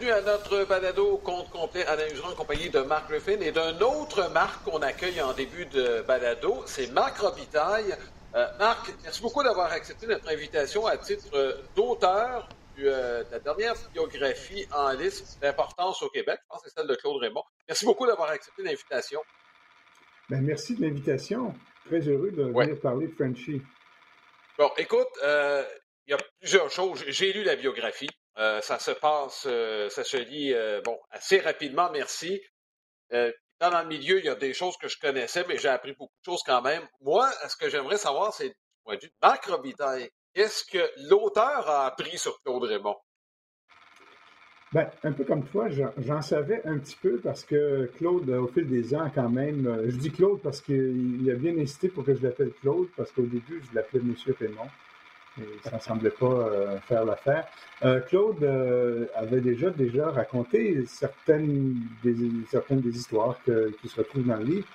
bienvenue à notre balado compte complet à en compagnie de Marc Griffin et d'un autre Marc qu'on accueille en début de balado, c'est Marc Robitaille. Euh, Marc, merci beaucoup d'avoir accepté notre invitation à titre d'auteur euh, de la dernière biographie en liste d'importance au Québec. Je pense que c'est celle de Claude Raymond. Merci beaucoup d'avoir accepté l'invitation. Ben, merci de l'invitation. Très heureux de venir parler de Frenchy. Bon, écoute, euh, il y a plusieurs choses. J'ai lu la biographie. Euh, ça se passe, euh, ça se lit euh, bon, assez rapidement, merci. dans le milieu, il y a des choses que je connaissais, mais j'ai appris beaucoup de choses quand même. Moi, ce que j'aimerais savoir, c'est, du Marc Robitaille, qu'est-ce que l'auteur a appris sur Claude Raymond? Ben, un peu comme toi, j'en savais un petit peu parce que Claude, au fil des ans, quand même, je dis Claude parce qu'il a bien incité pour que je l'appelle Claude, parce qu'au début, je l'appelais Monsieur Raymond ça ne semblait pas euh, faire l'affaire. Euh, Claude euh, avait déjà, déjà raconté certaines des, certaines des histoires qui se retrouvent dans le livre.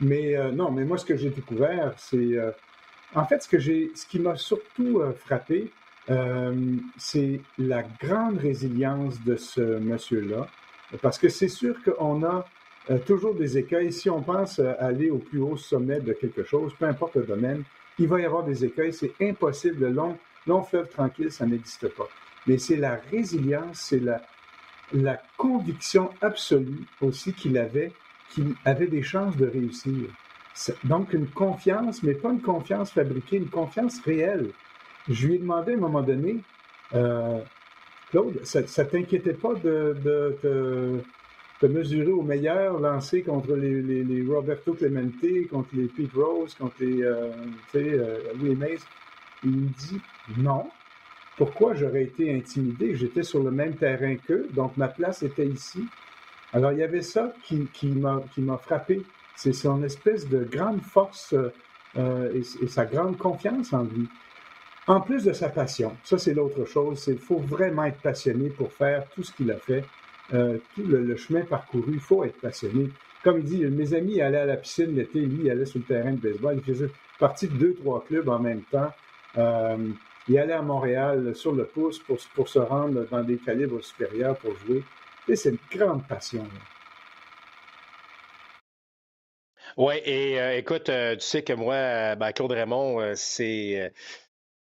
Mais non, mais moi, ce que j'ai découvert, c'est. en fait, ce, que ce qui m'a surtout frappé, c'est la grande résilience de ce monsieur-là. Parce que c'est sûr qu'on a toujours des écueils. Si on pense aller au plus haut sommet de quelque chose, peu importe le domaine, il va y avoir des écueils. C'est impossible. Le long, long fleuve tranquille, ça n'existe pas. Mais c'est la résilience, c'est la, la conviction absolue aussi qu'il avait, qu'il avait des chances de réussir. Donc, une confiance, mais pas une confiance fabriquée, une confiance réelle. Je lui ai demandé à un moment donné, euh, Claude, ça ne t'inquiétait pas de, de, de mesurer au meilleur lancé contre les, les, Roberto Clemente, contre les Pete Rose, contre les euh, euh, Louis Mays. Il me dit non. Pourquoi j'aurais été intimidé? J'étais sur le même terrain qu'eux, donc ma place était ici. Alors il y avait ça qui, qui m'a frappé. C'est son espèce de grande force euh, et, et, sa grande confiance en lui. En plus de sa passion, ça c'est l'autre chose, il faut vraiment être passionné pour faire tout ce qu'il a fait. Euh, tout le, chemin parcouru. Il faut être passionné. Comme il dit, mes amis allaient à la piscine l'été, lui, il allait sur le terrain de baseball. Il faisait partie de deux, trois clubs en même temps. Euh, il allait à Montréal sur le pouce pour, pour se rendre dans des calibres supérieurs pour jouer. Et c'est une grande passion. Oui, et euh, écoute, tu sais que moi, ben, Claude Raymond, c'est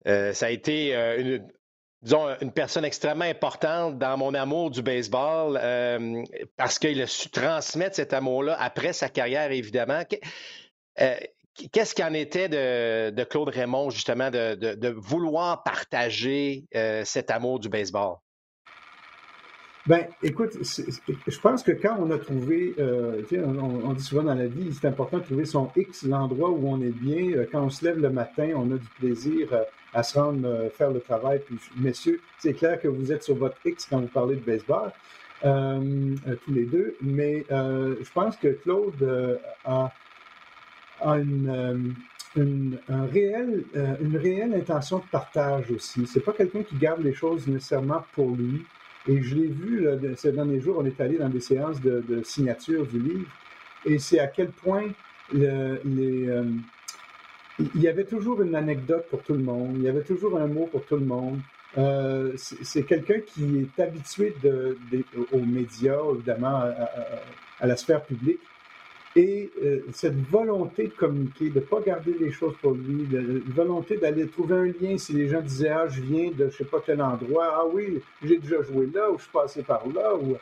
ça a été une, disons, une personne extrêmement importante dans mon amour du baseball euh, parce qu'il a su transmettre cet amour-là après sa carrière, évidemment. Euh, qu'est-ce qu'il en était de, Claude Raymond, justement, de, vouloir partager euh, cet amour du baseball? Ben, écoute, je pense que quand on a trouvé, on, dit souvent dans la vie, c'est important de trouver son X, l'endroit où on est bien. Quand on se lève le matin, on a du plaisir à se rendre euh, faire le travail. Puis, messieurs, c'est clair que vous êtes sur votre X quand vous parlez de baseball, euh, euh, tous les deux, mais je pense que Claude a, une, une, un une réelle intention de partage aussi. C'est pas quelqu'un qui garde les choses nécessairement pour lui. Et je l'ai vu ces derniers jours, on est allé dans des séances de, signature du livre, et c'est à quel point les, il y avait toujours une anecdote pour tout le monde, il y avait toujours un mot pour tout le monde. Euh, c'est quelqu'un qui est habitué de, aux médias, évidemment, à, la sphère publique. Et euh, cette volonté de communiquer, de ne pas garder les choses pour lui, la volonté d'aller trouver un lien si les gens disaient Ah, je viens de je sais pas quel endroit, ah oui, j'ai déjà joué là, ou je suis passé par là. Ou...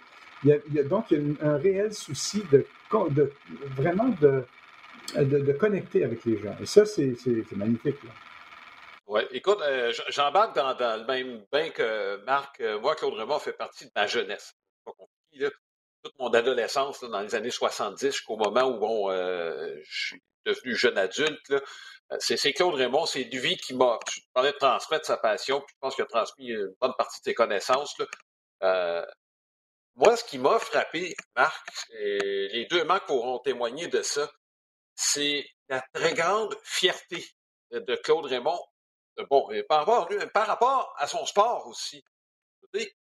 Il, y a, donc il y a un réel souci de, de vraiment de, de, connecter avec les gens. Et ça, c'est magnifique. Oui, écoute, euh, j'embarque dans, le même bain que Marc. Euh, moi, Claude Raymond fait partie de ma jeunesse. Pas Toute mon adolescence, dans les années 70, jusqu'au moment où bon, euh, je suis devenu jeune adulte, c'est Claude Raymond, c'est lui qui m'a. Je parlais de transmettre sa passion, puis je pense qu'il a transmis une bonne partie de ses connaissances. moi, ce qui m'a frappé, Marc, et les deux Marc pourront témoigner de ça, c'est la très grande fierté de Claude Raymond. Bon, par rapport, par rapport à son sport aussi.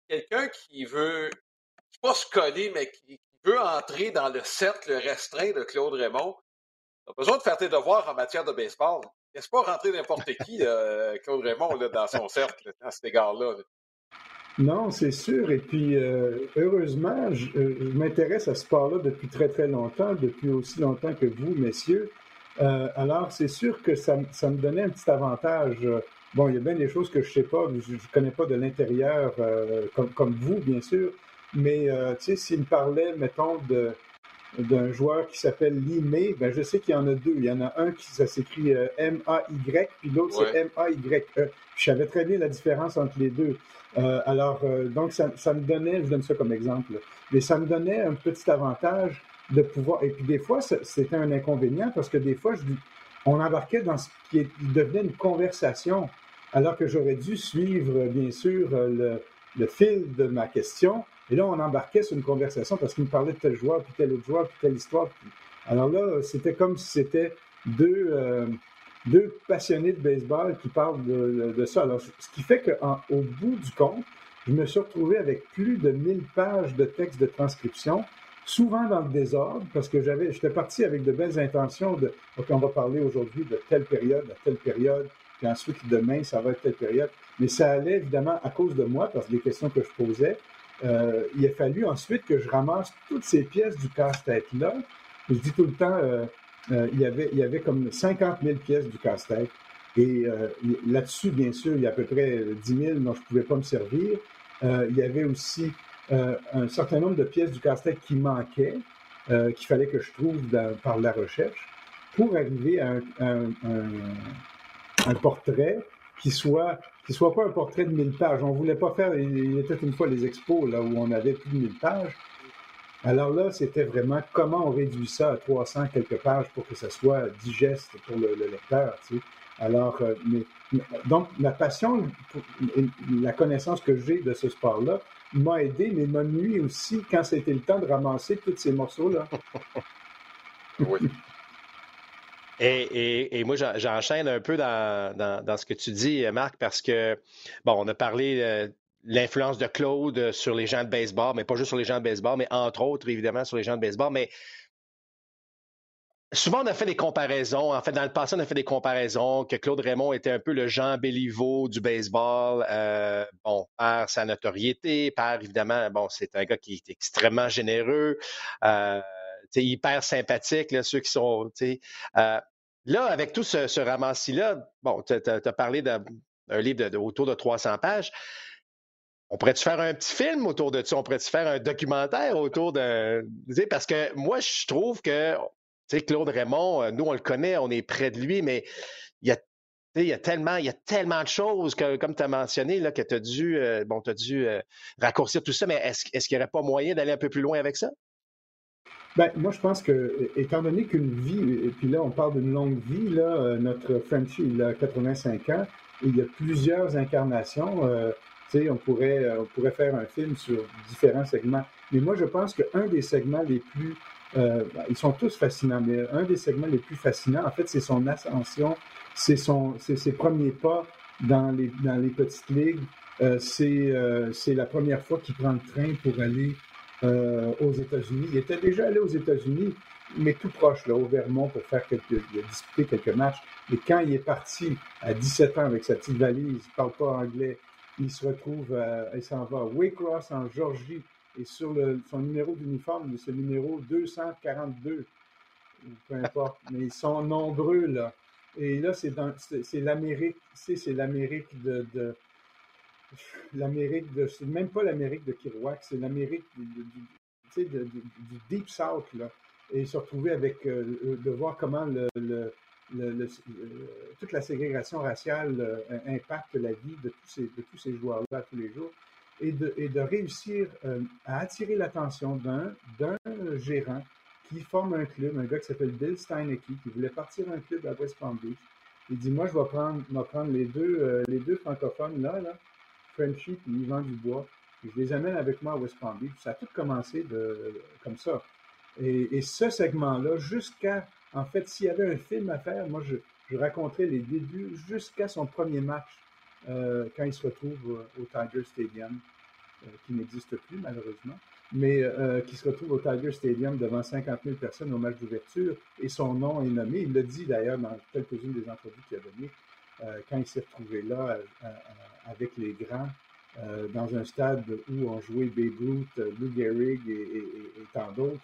Quelqu'un qui veut, pas se coller, mais qui, veut entrer dans le cercle restreint de Claude Raymond, a besoin de faire tes devoirs en matière de baseball. Laisse pas rentrer n'importe qui, Claude Raymond, dans son cercle, à cet égard-là. Non, c'est sûr. Et puis, euh, heureusement, je, m'intéresse à ce sport-là depuis très, très longtemps, depuis aussi longtemps que vous, messieurs. alors, c'est sûr que ça, ça, me donnait un petit avantage. Bon, il y a bien des choses que je ne sais pas, je ne connais pas de l'intérieur, comme, comme, vous, bien sûr. Mais, tu sais, s'il me parlait, mettons, de, d'un joueur qui s'appelle Lee May, ben je sais qu'il y en a deux. Il y en a un qui ça s'écrit euh, M-A-Y, puis l'autre c'est M-A-Y-E. Je savais très bien la différence entre les deux. Euh, alors, euh, donc, ça, ça, me donnait, je donne ça comme exemple, mais ça me donnait un petit avantage de pouvoir. Et puis, des fois, c'était un inconvénient parce que des fois, je, on embarquait dans ce qui devenait une conversation, alors que j'aurais dû suivre, bien sûr, le, le fil de ma question et là, on embarquait sur une conversation parce qu'il me parlait de tel joueur, puis tel autre joueur, puis telle histoire. Alors là, c'était comme si c'était deux, euh, deux passionnés de baseball qui parlent de, ça. Alors, ce qui fait qu'au bout du compte, je me suis retrouvé avec plus de 1000 pages de textes de transcription, souvent dans le désordre, parce que j'avais, j'étais parti avec de belles intentions de, OK, on va parler aujourd'hui de telle période à telle période, puis ensuite demain, ça va être telle période. Mais ça allait évidemment à cause de moi, parce que les questions que je posais, euh, il a fallu ensuite que je ramasse toutes ces pièces du casse-tête-là. Je dis tout le temps, euh, euh, il, y avait, il y avait comme 50 000 pièces du casse-tête. Et là-dessus, bien sûr, il y a à peu près 10 000 dont je ne pouvais pas me servir. il y avait aussi un certain nombre de pièces du casse-tête qui manquaient, qu'il fallait que je trouve par la recherche, pour arriver à un portrait qui soit qui soit pas un portrait de 1000 pages. On voulait pas faire, il était une fois les expos là où on avait plus de 1000 pages. Alors là, c'était vraiment comment on réduit ça à 300 quelques pages pour que ça soit digeste pour le, lecteur. Tu sais. Alors, euh, mais, donc, la passion, la connaissance que j'ai de ce sport-là m'a aidé, mais m'a nuit aussi quand c'était le temps de ramasser tous ces morceaux-là. oui. Et, moi, j'enchaîne un peu dans, ce que tu dis, Marc, parce que, bon, on a parlé euh, l'influence de Claude sur les gens de baseball, mais pas juste sur les gens de baseball, mais entre autres, évidemment, sur les gens de baseball. Mais souvent, on a fait des comparaisons. En fait, dans le passé, on a fait des comparaisons que Claude Raymond était un peu le Jean Béliveau du baseball, euh, bon, par sa notoriété, par, évidemment, bon, c'est un gars qui est extrêmement généreux. Euh, hyper sympathique, ceux qui sont. Euh, là, avec tout ce, ce ramassis-là, bon, tu as, parlé d'un livre autour de 300 pages. On pourrait-tu faire un petit film autour de ça? On pourrait-tu faire un documentaire autour de. Parce que moi, je trouve que Claude Raymond, euh, nous, on le connaît, on est près de lui, mais il y a il y, a tellement, il y a tellement de choses que, comme tu as mentionné, là, que tu as dû, euh, bon, as dû raccourcir tout ça, mais est-ce qu'il n'y aurait pas moyen d'aller un peu plus loin avec ça? Ben, moi, je pense que, étant donné qu'une vie, et puis là, on parle d'une longue vie, là, euh, notre Frenchie, il a 85 ans, et il y a plusieurs incarnations. Euh, tu sais, on pourrait, euh, on pourrait faire un film sur différents segments. Mais moi, je pense qu'un des segments les plus, ben, ils sont tous fascinants, mais un des segments les plus fascinants, en fait, c'est son ascension, c'est son, c'est ses premiers pas dans les, dans les petites ligues. c'est, c'est la première fois qu'il prend le train pour aller euh, aux États-Unis. Il était déjà allé aux États-Unis, mais tout proche, là, au Vermont, pour faire quelques, disputé quelques matchs. Et quand il est parti à 17 ans avec sa petite valise, il parle pas anglais, il se retrouve, il s'en va à Waycross, en Georgie, et sur le, son numéro d'uniforme, c'est le numéro 242, peu importe, mais ils sont nombreux, là. Et là, c'est l'Amérique, c'est l'Amérique de l'Amérique de. C'est même pas l'Amérique de Kirouac, c'est l'Amérique du, du, Deep South, là. Et se retrouver avec. Euh, de voir comment le, le, le, toute la ségrégation raciale euh, impacte la vie de tous ces, de tous ces joueurs-là tous les jours. Et de, et de réussir euh, à attirer l'attention d'un, d'un gérant qui forme un club, un gars qui s'appelle Bill Steinecke, qui voulait partir un club à West Palm Beach. Il dit Moi, je vais prendre, prendre les, deux, les deux francophones là, là Frenchy et Yvan Dubois. je les amène avec moi à West Palm Beach. Ça a tout commencé de, comme ça. Et, ce segment-là, jusqu'à, en fait, s'il y avait un film à faire, moi, je, je les débuts jusqu'à son premier match, euh, quand il se retrouve au, Tiger Stadium, euh, qui n'existe plus malheureusement, mais euh, qui se retrouve au Tiger Stadium devant 50 000 personnes au match d'ouverture, et son nom est nommé. Il l'a dit d'ailleurs dans quelques-unes des entrevues qu'il a données. Euh, quand il s'est retrouvé là euh, euh, avec les grands dans un stade où ont joué Babe Ruth, Lou Gehrig et, tant d'autres,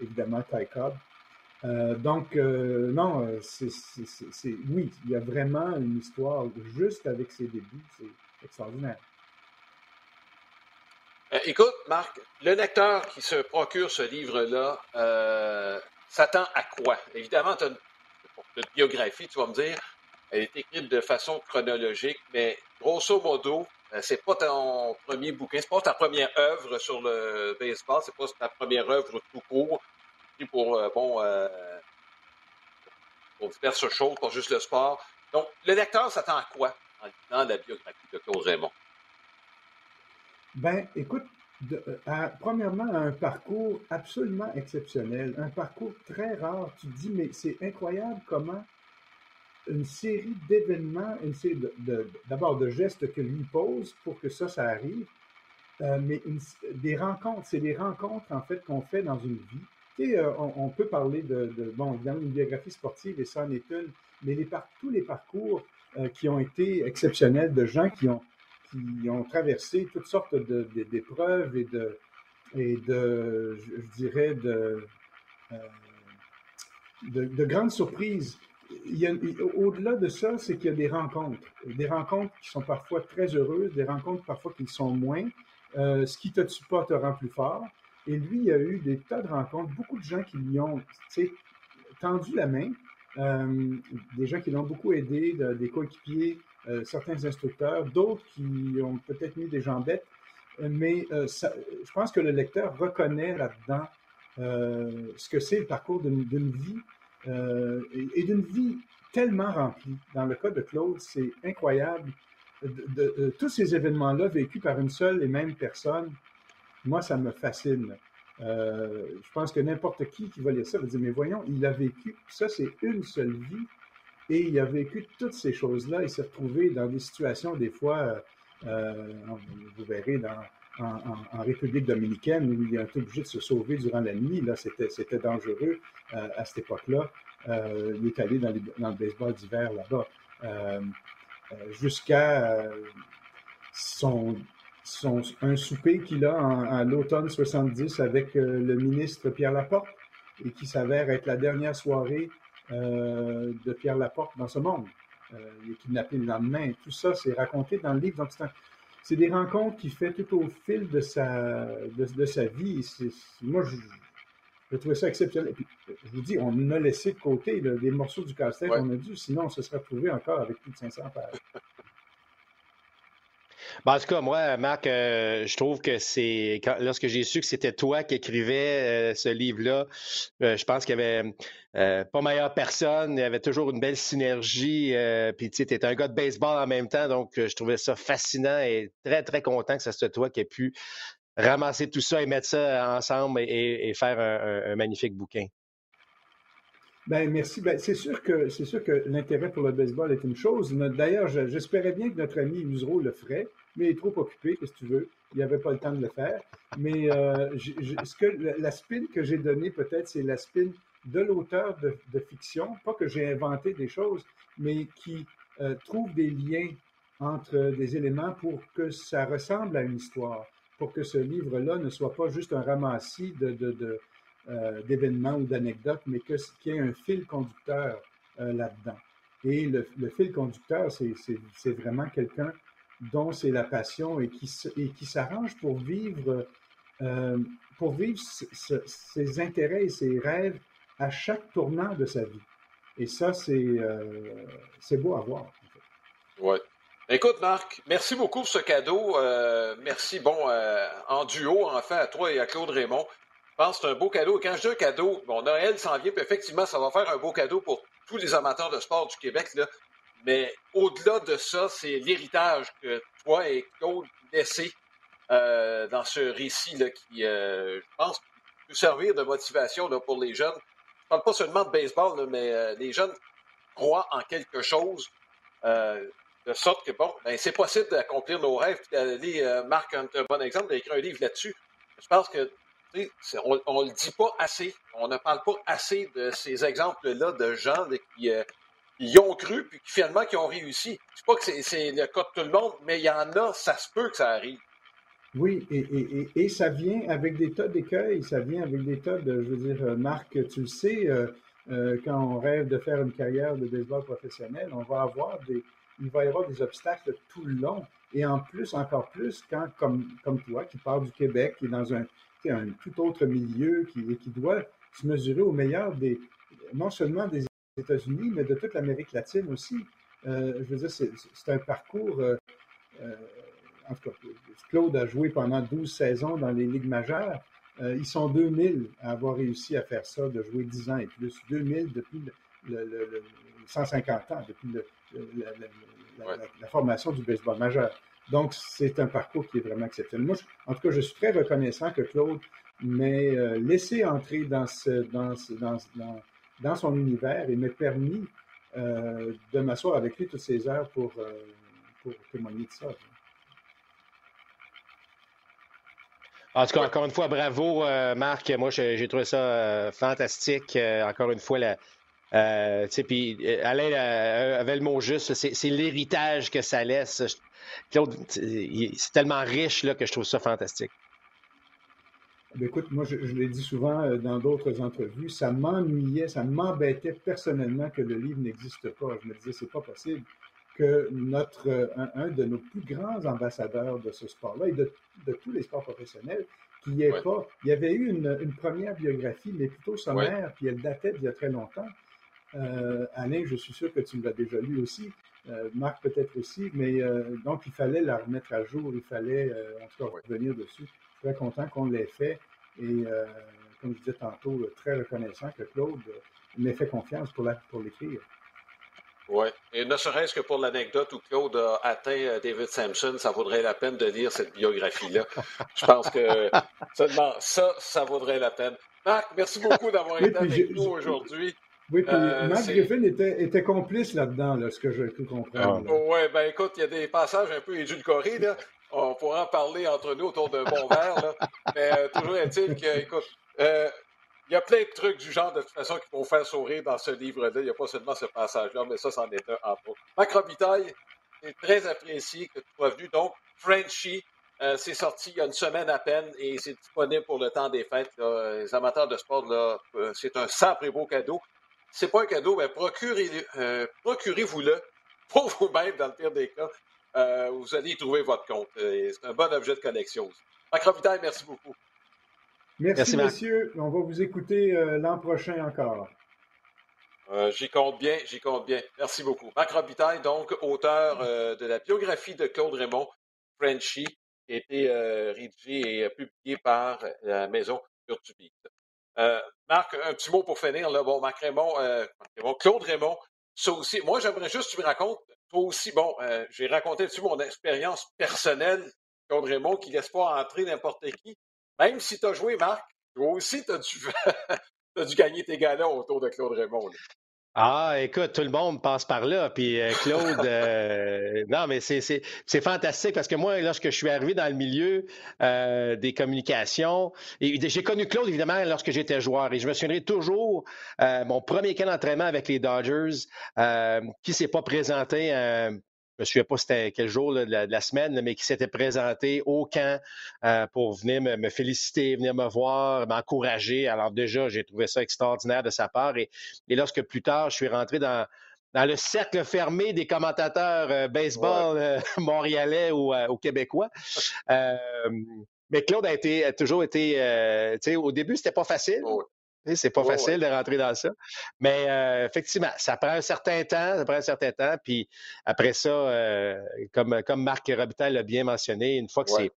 évidemment Ty Cobb. donc, non, c'est, oui, il y a vraiment une histoire juste avec ses débuts, c'est extraordinaire. écoute, Marc, le lecteur qui se procure ce livre-là s'attend à quoi? Évidemment, tu as une biographie, tu vas me dire, elle est écrite de façon chronologique, mais grosso modo, euh, c'est pas ton premier bouquin, c'est pas ta première œuvre sur le baseball, c'est pas ta première œuvre tout court, pour, euh, bon, euh, pour diverses choses, pas juste le sport. Donc, le lecteur s'attend à quoi en lisant la biographie de Claude Raymond? Ben, écoute, premièrement, un parcours absolument exceptionnel, un parcours très rare. Tu te dis, mais c'est incroyable comment une série d'événements, une série d'abord de, gestes que lui pose pour que ça, ça arrive, euh, mais des rencontres, c'est des rencontres en fait qu'on fait dans une vie. Tu euh, on, peut parler de, bon, évidemment, une biographie sportive et ça en est une, mais les tous les parcours euh, qui ont été exceptionnels de gens qui ont, qui ont traversé toutes sortes d'épreuves et de, et de, je, dirais, de, de, grandes surprises au-delà de ça, c'est qu'il y a des rencontres. Des rencontres qui sont parfois très heureuses, des rencontres parfois qui sont moins. Euh, ce qui te tue pas te rend plus fort. Et lui, il y a eu des tas de rencontres, beaucoup de gens qui lui ont tendu la main, euh, des gens qui l'ont beaucoup aidé, des coéquipiers, euh, certains instructeurs, d'autres qui ont peut-être mis des jambettes. Mais je pense que le lecteur reconnaît là-dedans ce que c'est le parcours d'une vie euh, et, d'une vie tellement remplie. Dans le cas de Claude, c'est incroyable. De, tous ces événements-là vécus par une seule et même personne, moi, ça me fascine. Euh, je pense que n'importe qui qui va lire ça va dire, mais voyons, il a vécu, ça c'est une seule vie, et il a vécu toutes ces choses-là, il s'est retrouvé dans des situations, des fois, euh, vous verrez dans, en, République dominicaine où il est obligé de se sauver durant la nuit. Là, c'était, dangereux euh, à cette époque-là. Euh, il est allé dans, le baseball d'hiver là-bas. Euh, jusqu'à son, son, un souper qu'il a en, l'automne 70 avec le ministre Pierre Laporte et qui s'avère être la dernière soirée de Pierre Laporte dans ce monde. il est kidnappé le lendemain. Tout ça, c'est raconté dans le livre. Donc, c'est des rencontres qu'il fait tout au fil de sa, de, sa vie. moi, je, je trouvais ça exceptionnel. puis, je vous dis, on a laissé de côté des morceaux du casse-tête, on a dû, sinon on se serait retrouvé encore avec plus de 500 pages. Ben, en tout cas, moi, Marc, euh, je trouve que c'est. Lorsque j'ai su que c'était toi qui écrivais euh, ce livre-là, euh, je pense qu'il y avait pas meilleure personne. Il y avait toujours une belle synergie. puis, tu sais, un gars de baseball en même temps. Donc, je trouvais ça fascinant et très, très content que ce soit toi qui aies pu ramasser tout ça et mettre ça ensemble et, faire un, magnifique bouquin. Ben merci. Ben, c'est sûr que c'est sûr que l'intérêt pour le baseball est une chose. D'ailleurs, j'espérais bien que notre ami Usereau le ferait mais il est trop occupé, qu'est-ce que tu veux? Il n'avait pas le temps de le faire. Mais euh, ce que, la spin que j'ai donnée, peut-être, c'est la spin de l'auteur de, fiction, pas que j'ai inventé des choses, mais qui euh, trouve des liens entre des éléments pour que ça ressemble à une histoire, pour que ce livre-là ne soit pas juste un ramassis de, euh, d'événements ou d'anecdotes, mais qu'il y ait un fil conducteur là-dedans. Et le, le, fil conducteur, c'est vraiment quelqu'un dont c'est la passion et qui, et s'arrange pour vivre, euh, pour vivre ses intérêts et ses rêves à chaque tournant de sa vie. Et ça, c'est euh, beau à voir. Oui. Écoute, Marc, merci beaucoup pour ce cadeau. Euh, merci, bon, en duo, enfin, à toi et à Claude Raymond. Je pense que c'est un beau cadeau. Quand je dis un cadeau, bon, Noël s'en vient, puis effectivement, ça va faire un beau cadeau pour tous les amateurs de sport du Québec. Mais au-delà de ça, c'est l'héritage que toi et Claude laissez euh, dans ce récit-là qui, euh, je pense, peut servir de motivation là, pour les jeunes. Je parle pas seulement de baseball, mais euh, les jeunes croient en quelque chose de sorte que, bon, ben, c'est possible d'accomplir nos rêves. Puis Marc, un, bon exemple, d'écrire un livre là-dessus. Je pense que on ne le dit pas assez. On ne parle pas assez de ces exemples-là de gens qui y ont cru, puis finalement qui ont réussi. C'est pas que c'est le cas de tout le monde, mais il y en a, ça se peut que ça arrive. Oui, et, et, et, ça vient avec des tas d'écueils, ça vient avec des tas de, je veux dire, euh, Marc, tu le sais, euh, euh, quand on rêve de faire une carrière de baseball professionnel, on va avoir des, il va y avoir des obstacles tout le long. Et en plus, encore plus, quand, comme, comme toi, qui pars du Québec, qui est dans un, un tout autre milieu, qui, qui doit se mesurer au meilleur des, non seulement des États-Unis, mais de toute l'Amérique latine aussi. je veux dire, c'est un parcours en tout cas, Claude a joué pendant 12 saisons dans les ligues majeures. Euh, ils sont 2000 à avoir réussi à faire ça, de jouer 10 ans et plus. 2000 depuis le, 150 ans, depuis la, formation du baseball majeur. Donc, c'est un parcours qui est vraiment exceptionnel. Moi, en tout cas, je suis très reconnaissant que Claude m'ait euh, laissé entrer dans, ce, dans, dans, dans, son univers et m'ait permis euh, de m'asseoir avec lui toutes ces heures pour, pour témoigner de ça. En tout cas, encore une fois, bravo, euh, Marc. Moi, j'ai trouvé ça euh, fantastique. Euh, encore une fois, la, puis Alain avait le mot juste, c'est l'héritage que ça laisse. Claude, c'est tellement riche là, que je trouve ça fantastique. Ben, écoute, moi, je, l'ai dit souvent dans d'autres entrevues, ça m'ennuyait, ça m'embêtait personnellement que le livre n'existe pas. Je me disais, c'est pas possible que notre, un, de nos plus grands ambassadeurs de ce sport-là et de, tous les sports professionnels, qui est pas. Il y avait eu une, première biographie, mais plutôt sommaire, puis elle datait d'il y a très longtemps. Euh, Alain, je suis sûr que tu l'as déjà lu aussi. Euh, Marc peut-être aussi, mais euh, donc il fallait la remettre à jour, il fallait en tout cas revenir dessus. Très content qu'on l'ait fait et comme je disais tantôt, très reconnaissant que Claude m'ait fait confiance pour l'écrire. Oui. Et ne serait-ce que pour l'anecdote où Claude a atteint euh, David Sampson, ça vaudrait la peine de lire cette biographie-là. Je pense que seulement ça, ça vaudrait la peine. Marc, merci beaucoup d'avoir été avec nous aujourd'hui. Oui, puis euh, Marc Griffin était, était complice là-dedans, là, ce que j'ai pu comprendre. Ah. oui, ben écoute, il y a des passages un peu édulcorés, là. On pourra en parler entre nous autour d'un bon verre, là. Mais euh, toujours est-il que, écoute, il y a plein de trucs du genre, de toute façon, qui vont faire sourire dans ce livre-là. Il n'y a pas seulement ce passage-là, mais ça, c'en est un en trop. Mac Robitaille, c'est très apprécié que tu sois venu. Donc, Frenchy, euh, c'est sorti il y a une semaine à peine et c'est disponible pour le temps des fêtes. Les amateurs de sport, là, euh, c'est un simple et beau cadeau. C'est pas un cadeau, mais euh, procurez-vous-le pour vous-même, dans le pire des cas. Vous allez y trouver votre compte. c'est un bon objet de collection. Mac Robitaille, merci beaucoup. Merci, messieurs. On va vous écouter euh, l'an prochain encore. Euh, j'y compte bien, j'y compte bien. Merci beaucoup. Marc Robitaille, donc, auteur euh, de la biographie de Claude Raymond, Frenchy, qui a été rédigée et publiée par la maison Urtubite. Marc, un petit mot pour finir. Là. Bon, Marc Raymond, Claude Raymond, ça aussi. Moi, j'aimerais juste que tu me racontes, toi aussi, bon, j'ai raconté dessus mon expérience personnelle, Claude Raymond, qui laisse pas entrer n'importe qui? Même si tu as joué, Marc, toi aussi, tu as, as, dû gagner tes galons autour de Claude Raymond. Ah, écoute, tout le monde passe par là. Puis euh, Claude, euh, non, mais c'est fantastique parce que moi, lorsque je suis arrivé dans le milieu euh, des communications, j'ai connu Claude évidemment lorsque j'étais joueur et je me souviendrai toujours mon premier camp d'entraînement avec les Dodgers qui s'est pas présenté je me souviens pas c'était quel jour de, la, semaine, mais qui s'était présenté au camp euh, pour venir me, féliciter, venir me voir, m'encourager. Alors déjà, j'ai trouvé ça extraordinaire de sa part. Et, lorsque plus tard, je suis rentré dans, dans le cercle fermé des commentateurs euh, baseball euh, montréalais ou, québécois. mais Claude a, été, toujours été, tu sais, au début, c'était pas facile. C'est pas facile de rentrer dans ça. Mais euh, effectivement, ça prend un certain temps, ça prend un certain temps. Puis après ça, euh, comme, comme Marc Robitaille l'a bien mentionné, une fois que c'est.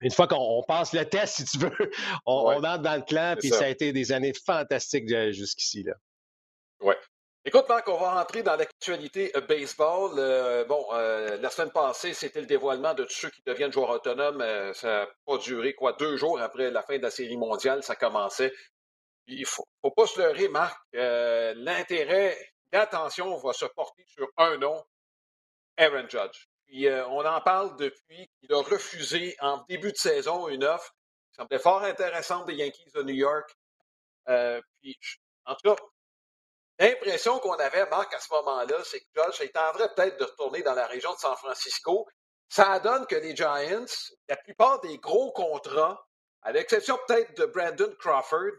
Une fois qu'on passe le test, si tu veux, on, entre dans le clan, puis ça. a été des années fantastiques jusqu'ici. Là. Ouais. Écoute, Marc, on va rentrer dans l'actualité euh, baseball. bon, la semaine passée, c'était le dévoilement de tous ceux qui deviennent joueurs autonomes. ça n'a pas duré, quoi, deux jours après la fin de la série mondiale, ça commençait. Il ne faut, pas se leurrer, Marc. Euh, l'intérêt, l'attention va se porter sur un nom, Aaron Judge. Puis, euh, on en parle depuis qu'il a refusé en début de saison une offre qui semblait fort intéressante des Yankees de New York. Euh, puis, en tout cas, L'impression qu'on avait, Marc, à ce moment-là, c'est que Judge est en train peut-être de retourner dans la région de San Francisco. Ça donne que les Giants, la plupart des gros contrats, à l'exception peut-être de Brandon Crawford,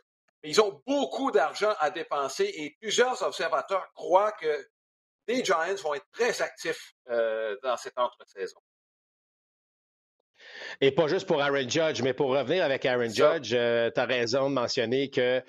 ils ont beaucoup d'argent à dépenser et plusieurs observateurs croient que les Giants vont être très actifs euh, dans cette entre-saison. Et pas juste pour Aaron Judge, mais pour revenir avec Aaron Judge, euh, tu as raison de mentionner que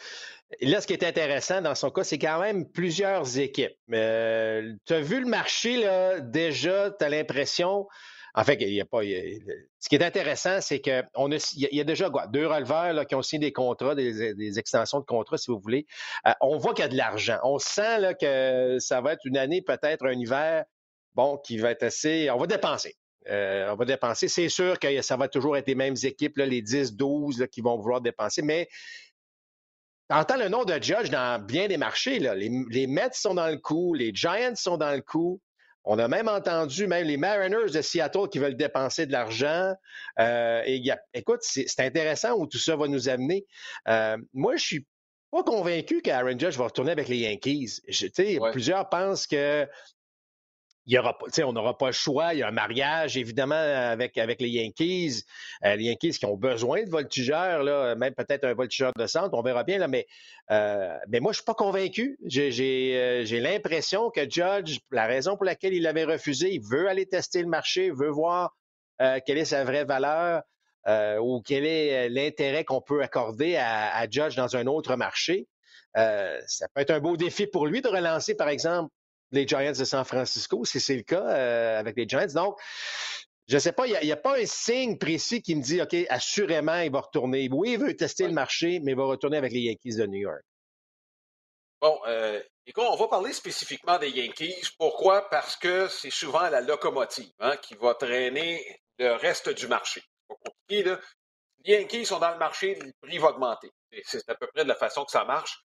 là, ce qui est intéressant dans son cas, c'est quand même plusieurs équipes. Euh, tu as vu le marché, là, déjà, tu as l'impression. En fait, il y a pas. ce qui est intéressant, c'est qu'il y, a déjà quoi, deux releveurs là, qui ont signé des contrats, des, extensions de contrats, si vous voulez. Euh, on voit qu'il y a de l'argent. On sent là, que ça va être une année, peut-être un hiver, bon, qui va être assez. On va dépenser. Euh, on va dépenser. C'est sûr que ça va toujours être les mêmes équipes, les 10, 12 qui vont vouloir dépenser, mais entends le nom de Judge dans bien des marchés. Les, les, Mets sont dans le coup, les Giants sont dans le coup. On a même entendu même les Mariners de Seattle qui veulent dépenser de l'argent. Euh, et écoute, c'est intéressant où tout ça va nous amener. Euh, moi, je suis pas convaincu qu'Aaron Judge va retourner avec les Yankees. Je, Plusieurs pensent que il y aura, on n'aura pas le choix. Il y a un mariage, évidemment, avec, avec les Yankees. Euh, les Yankees qui ont besoin de voltigeurs, là, même peut-être un voltigeur de centre, on verra bien. Là, mais, euh, mais moi, je ne suis pas convaincu. Euh, j'ai l'impression que Judge, la raison pour laquelle il l'avait refusé, il veut aller tester le marché, veut voir quelle est sa vraie valeur ou quel est l'intérêt qu'on peut accorder à, à, Judge dans un autre marché. ça peut être un beau défi pour lui de relancer, par exemple, les Giants de San Francisco, si c'est le cas euh, avec les Giants. Donc, je ne sais pas, il n'y a, pas un signe précis qui me dit, OK, assurément, il va retourner. Oui, il veut tester le marché, mais il va retourner avec les Yankees de New York. Bon, euh, écoute, on va parler spécifiquement des Yankees. Pourquoi? Parce que c'est souvent la locomotive hein, qui va traîner le reste du marché. Pas compliqué, là. Les Yankees sont dans le marché, le prix va augmenter. C'est à peu près de la façon que ça marche.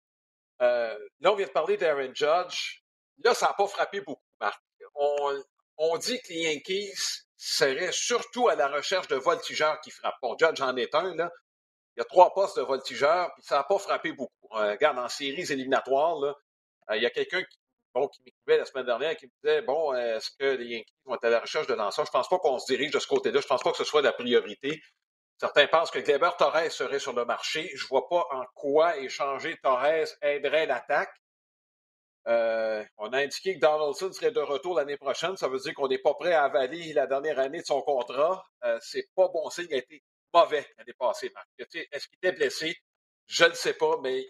Euh, là, on vient de parler d'Aaron Judge. Là, ça n'a pas frappé beaucoup, Marc. On, dit que les Yankees seraient surtout à la recherche de voltigeurs qui frappent. Bon, Judge en est un, là. Il y a trois postes de voltigeurs, puis ça n'a pas frappé beaucoup. Euh, regarde, en séries éliminatoires, là, euh, il y a quelqu'un qui, bon, qui m'écrivait la semaine dernière qui me disait Bon, est-ce que les Yankees vont être à la recherche de lanceurs? Je ne pense pas qu'on se dirige de ce côté-là. Je ne pense pas que ce soit la priorité. Certains pensent que Kleber Torres serait sur le marché. Je ne vois pas en quoi échanger Torres aiderait l'attaque. Euh, on a indiqué que Donaldson serait de retour l'année prochaine. Ça veut dire qu'on n'est pas prêt à avaler la dernière année de son contrat. Euh, c'est pas bon signe. Il a été mauvais l'année passée, Marc. Est-ce qu'il était blessé? Je ne sais pas, mais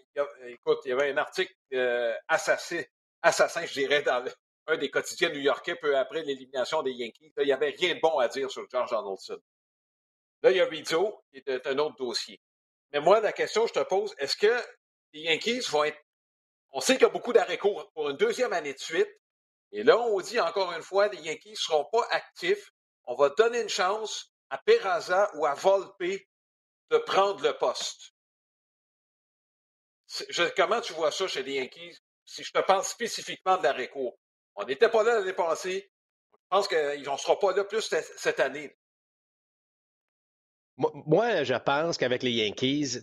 écoute, il y avait un article euh, assassin, assassin, je dirais, dans un des quotidiens new-yorkais peu après l'élimination des Yankees. il n'y avait rien de bon à dire sur George Donaldson. Là, il y a Rizzo, qui est un autre dossier. Mais moi, la question que je te pose, est-ce que les Yankees vont être on sait qu'il y a beaucoup d'arrêts courts pour une deuxième année de suite. Et là, on dit encore une fois, les Yankees ne seront pas actifs. On va donner une chance à Peraza ou à Volpe de prendre le poste. comment tu vois ça chez les Yankees? Si je te parle spécifiquement de l'arrêt. On n'était pas là l'année passée. Je pense qu'on ne sera pas là plus cette année. Moi, je pense qu'avec les Yankees,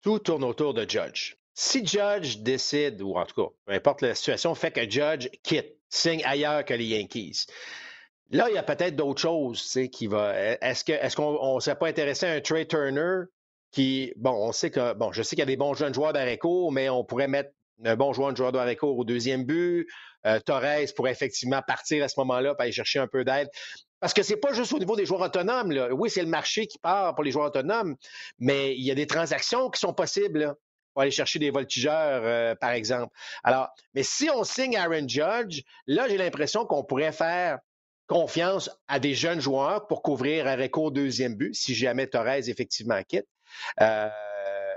tout tourne autour de Judge. Si Judge décide, ou en tout cas, peu importe la situation, fait que Judge quitte, signe ailleurs que les Yankees. Là, il y a peut-être d'autres choses qui va. Est-ce est qu'on ne serait pas intéressé à un Trey Turner qui. Bon, on sait que. Bon, je sais qu'il y a des bons jeunes joueurs d'arrêt mais on pourrait mettre un bon joueur, de joueur d'arrêt au deuxième but. Euh, Torres pourrait effectivement partir à ce moment-là pour aller chercher un peu d'aide. Parce que c'est pas juste au niveau des joueurs autonomes. Oui, c'est le marché qui part pour les joueurs autonomes, mais il y a des transactions qui sont possibles pour aller chercher des voltigeurs, euh, par exemple. Alors, mais si on signe Aaron Judge, là, j'ai l'impression qu'on pourrait faire confiance à des jeunes joueurs pour couvrir un recours deuxième but, si jamais Torres effectivement quitte. Euh,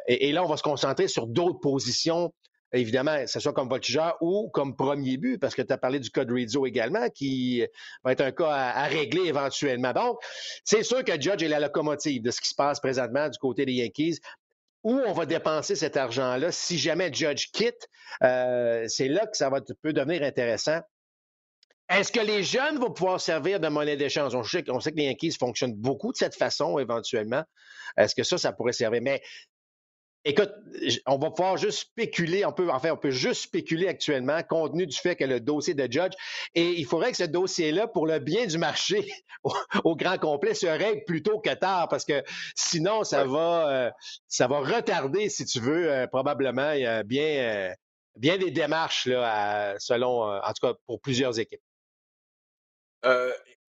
et, là, on va se concentrer sur d'autres positions, évidemment, que ce soit comme voltigeur ou comme premier but, parce que tu as parlé du cas de Rizzo également, qui va être un cas à, à régler éventuellement. Donc, c'est sûr que Judge est la locomotive de ce qui se passe présentement du côté des Yankees où on va dépenser cet argent-là. Si jamais Judge quitte, euh, c'est là que ça va, peut devenir intéressant. Est-ce que les jeunes vont pouvoir servir de monnaie d'échange? On sait, que les Yankees fonctionnent beaucoup de cette façon éventuellement. Est-ce que ça, ça pourrait servir? Mais Écoute, on va pouvoir juste spéculer, on peut, enfin, on peut juste spéculer actuellement, compte tenu du fait que le dossier de Judge, et il faudrait que ce dossier-là, pour le bien du marché au, grand complet, se règle plus tôt que tard, parce que sinon, ça va, euh, ça va retarder, si tu veux, euh, probablement, bien, euh, bien des démarches, là, selon, en tout cas, pour plusieurs équipes.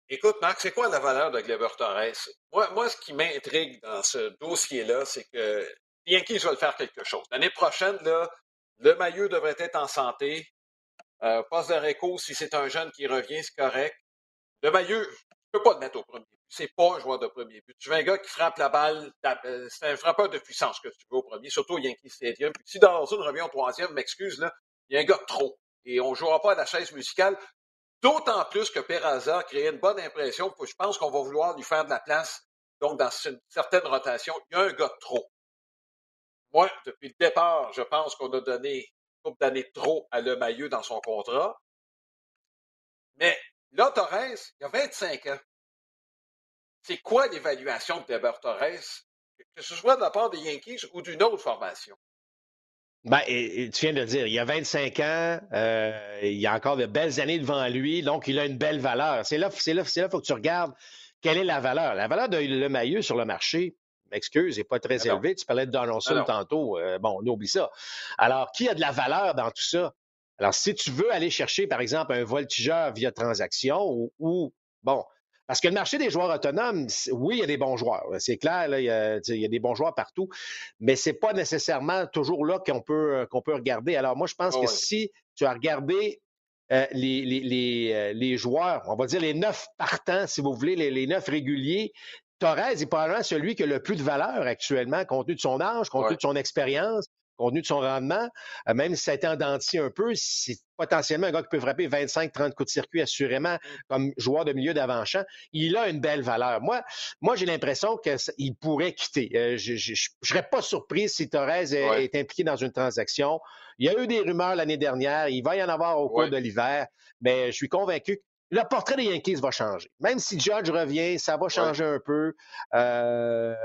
écoute, Marc, c'est quoi la valeur de Gleber Torres? Moi, moi ce qui m'intrigue dans ce dossier-là, c'est que Yankees veulent faire quelque chose. L'année prochaine, le maillot devrait être en santé. Euh, poste de si c'est un jeune qui revient, c'est correct. Le maillot, je ne peux pas le mettre au premier but. C'est pas un joueur de premier but. Tu veux un gars qui frappe la balle, euh, c'est un frappeur de puissance que tu veux au premier, surtout au Yankee Stadium. Puis si Dawson revient au troisième, m'excuse, il y a un gars trop. Et on ne jouera pas à la chaise musicale. D'autant plus que Peraza a créé une bonne impression. Je pense qu'on va vouloir lui faire de la place. Donc, dans une certaine rotation, il y a un gars trop. Moi, depuis le départ, je pense qu'on a donné une couple d'années trop à Le Maillot dans son contrat. Mais là, Torres, il a 25 ans. C'est quoi l'évaluation de Weber Torres, que ce soit de la part des Yankees ou d'une autre formation? Ben, tu viens de le dire, il a 25 ans, euh, il a encore de belles années devant lui, donc il a une belle valeur. C'est là, c'est là, c'est faut que tu regardes quelle est la valeur. La valeur de Le Maillot sur le marché, m'excuse, n'est pas très élevé. Tu parlais de Donaldson tantôt. Euh, bon, on oublie ça. Alors, qui a de la valeur dans tout ça? Alors, si tu veux aller chercher, par exemple, un voltigeur via transaction ou, bon, parce que le marché des joueurs autonomes, oui, il y a des bons joueurs. C'est clair, il, y a, des bons joueurs partout, mais ce n'est pas nécessairement toujours là qu'on peut, qu'on peut regarder. Alors, moi, je pense ah que si tu as regardé euh, les, les, euh, les, joueurs, on va dire les neuf partants, si vous voulez, les neuf réguliers, Torres est probablement celui qui a le plus de valeur actuellement, compte tenu de son âge, compte tenu de son expérience, compte tenu de son rendement. Euh, même si ça a été en dentier un peu, c'est potentiellement un gars qui peut frapper 25-30 coups de circuit assurément mm. comme joueur de milieu d'avant-champ. Il a une belle valeur. Moi, moi j'ai l'impression qu'il pourrait quitter. Euh, je ne serais pas surpris si Torres est, impliqué dans une transaction. Il y a eu des rumeurs l'année dernière. Il va y en avoir au cours de l'hiver. Mais je suis convaincu le portrait des Yankees va changer. Même si Judge revient, ça va changer un peu. Euh,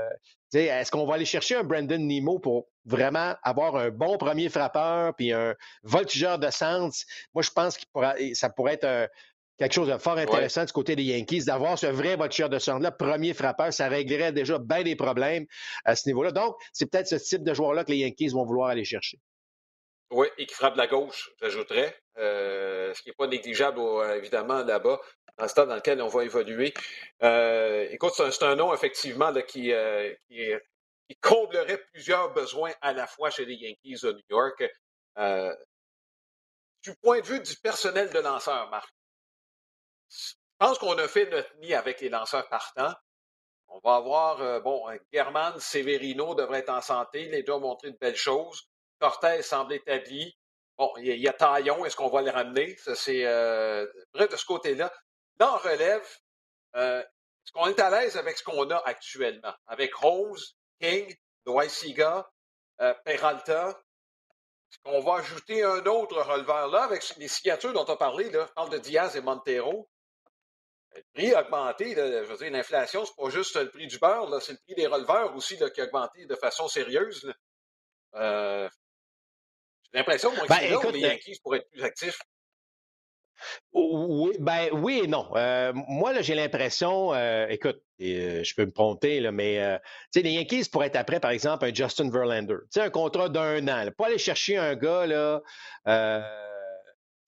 est-ce qu'on va aller chercher un Brandon Nemo pour vraiment avoir un bon premier frappeur puis un voltigeur de sens? Moi, je pense que ça pourrait être quelque chose de fort intéressant du côté des Yankees, d'avoir ce vrai voltigeur de centre-là, premier frappeur, ça réglerait déjà bien des problèmes à ce niveau-là. Donc, c'est peut-être ce type de joueur-là que les Yankees vont vouloir aller chercher. Oui, et qui frappe la gauche, j'ajouterais. Euh, ce qui n'est pas négligeable, évidemment, là-bas, dans le stade dans lequel on va évoluer. Euh, écoute, c'est un, nom, effectivement, euh, qui, comblerait plusieurs besoins à la fois chez les Yankees de New York. du point de vue du personnel de lanceurs, Marc, je pense qu'on a fait notre nid avec les lanceurs partants. On va avoir, bon, German, Severino devrait être en santé. Les deux ont montré de belles choses. Cortez semble établi. Bon, il y, a Taillon, est-ce qu'on va le ramener? Ça, c'est euh, de ce côté-là. Dans relève, euh, est-ce qu'on est à l'aise avec ce qu'on a actuellement? Avec Rose, King, Doisiga, euh, Peralta. Est-ce qu'on va ajouter un autre releveur là avec les signatures dont on a parlé? Là? Je parle de Diaz et Montero. Le prix a augmenté. je veux dire, l'inflation, c'est pas juste le prix du beurre, c'est le prix des releveurs aussi qui a augmenté de façon sérieuse. Euh, j'ai l'impression que ben, écoute, les euh Yankees pourraient être plus actifs. Oui, ben, oui et non. Euh, moi, j'ai l'impression, euh, écoute, je peux me tromper, là, mais les Yankees pourraient être après, par exemple, un Justin Verlander. un contrat d'un an. Pas aller chercher un gars là,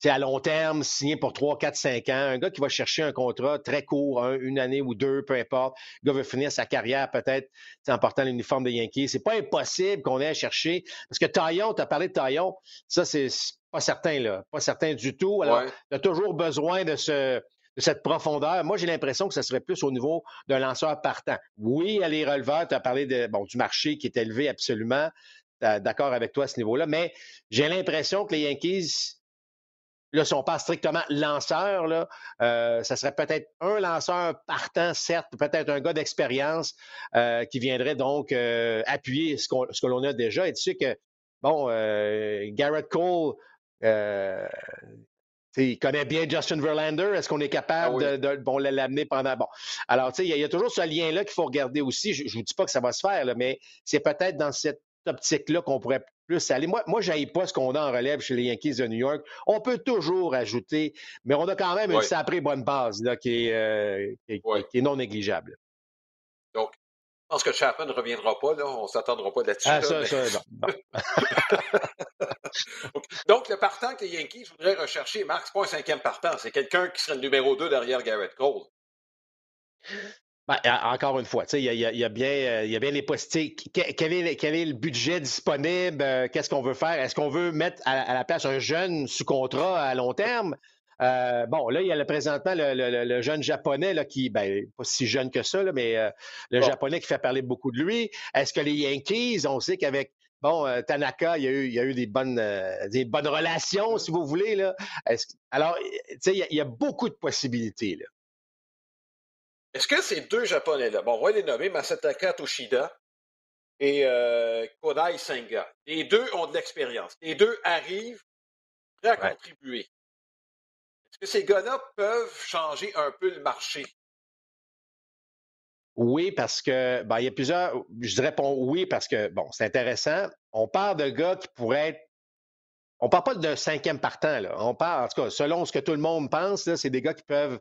à long terme, signé pour 3, 4, 5 ans, un gars qui va chercher un contrat très court, une année ou deux, peu importe. Le gars veut finir sa carrière peut-être en portant l'uniforme des Yankees. C'est pas impossible qu'on ait à chercher. Parce que Taillon, tu as parlé de Taillon, ça, c'est pas certain, là. Pas certain du tout. Alors, tu as toujours besoin de ce de cette profondeur. Moi, j'ai l'impression que ça serait plus au niveau d'un lanceur partant. Oui, a les releveurs, tu as parlé de, bon, du marché qui est élevé absolument. D'accord avec toi à ce niveau-là, mais j'ai l'impression que les Yankees ne sont pas strictement lanceurs. Là. Euh, ça serait peut-être un lanceur partant, certes, peut-être un gars d'expérience euh, qui viendrait donc euh, appuyer ce, ce que l'on a déjà. Et tu sais que, bon, Garrett Cole, il connaît bien Justin Verlander. Est-ce qu'on est capable ah de, bon, l'amener pendant. Bon. Alors, tu sais, il y, a toujours ce lien-là qu'il faut regarder aussi. Je ne vous dis pas que ça va se faire, mais c'est peut-être dans cette optique-là qu'on pourrait plus aller. Moi, moi je pas ce qu'on a en relève chez les Yankees de New York. On peut toujours ajouter, mais on a quand même une sacrée bonne base là, qui, est, euh, qui, est non négligeable. Donc, je pense que Chapman ne reviendra pas, là. On ne s'attendra pas là-dessus. Ah, ça, ça, non. Donc, le partant que les Yankees voudraient rechercher, Marc, ce n'est pas un cinquième partant, c'est quelqu'un qui serait le numéro 2 derrière Garrett Cole. Ben, encore une fois, il y, y, a bien, y a bien les possibilités. Quel est, quel est, le budget disponible? Euh, qu'est-ce qu'on veut faire? Est-ce qu'on veut mettre à, la place un jeune sous contrat à long terme? Euh, bon, là, il y a le, présentement le, jeune japonais là, qui, ben, pas si jeune que ça, mais euh, le japonais qui fait parler beaucoup de lui. Est-ce que les Yankees, on sait qu'avec Bon, Tanaka, il y a eu, il y a eu des, bonnes, des bonnes relations, si vous voulez. Là. alors, tu sais, il, y, a beaucoup de possibilités. Là. Est-ce que ces deux Japonais-là, bon, on va les nommer Masataka Toshida et euh, Kodai Senga, les deux ont de l'expérience. Les deux arrivent prêts à contribuer. Est-ce que ces gars-là peuvent changer un peu le marché? Oui, parce que, ben, il y a plusieurs, je réponds oui parce que, bon, c'est intéressant. On parle de gars qui pourraient être on parle pas de cinquième partant, là. On parle, en tout cas, selon ce que tout le monde pense, c'est des gars qui peuvent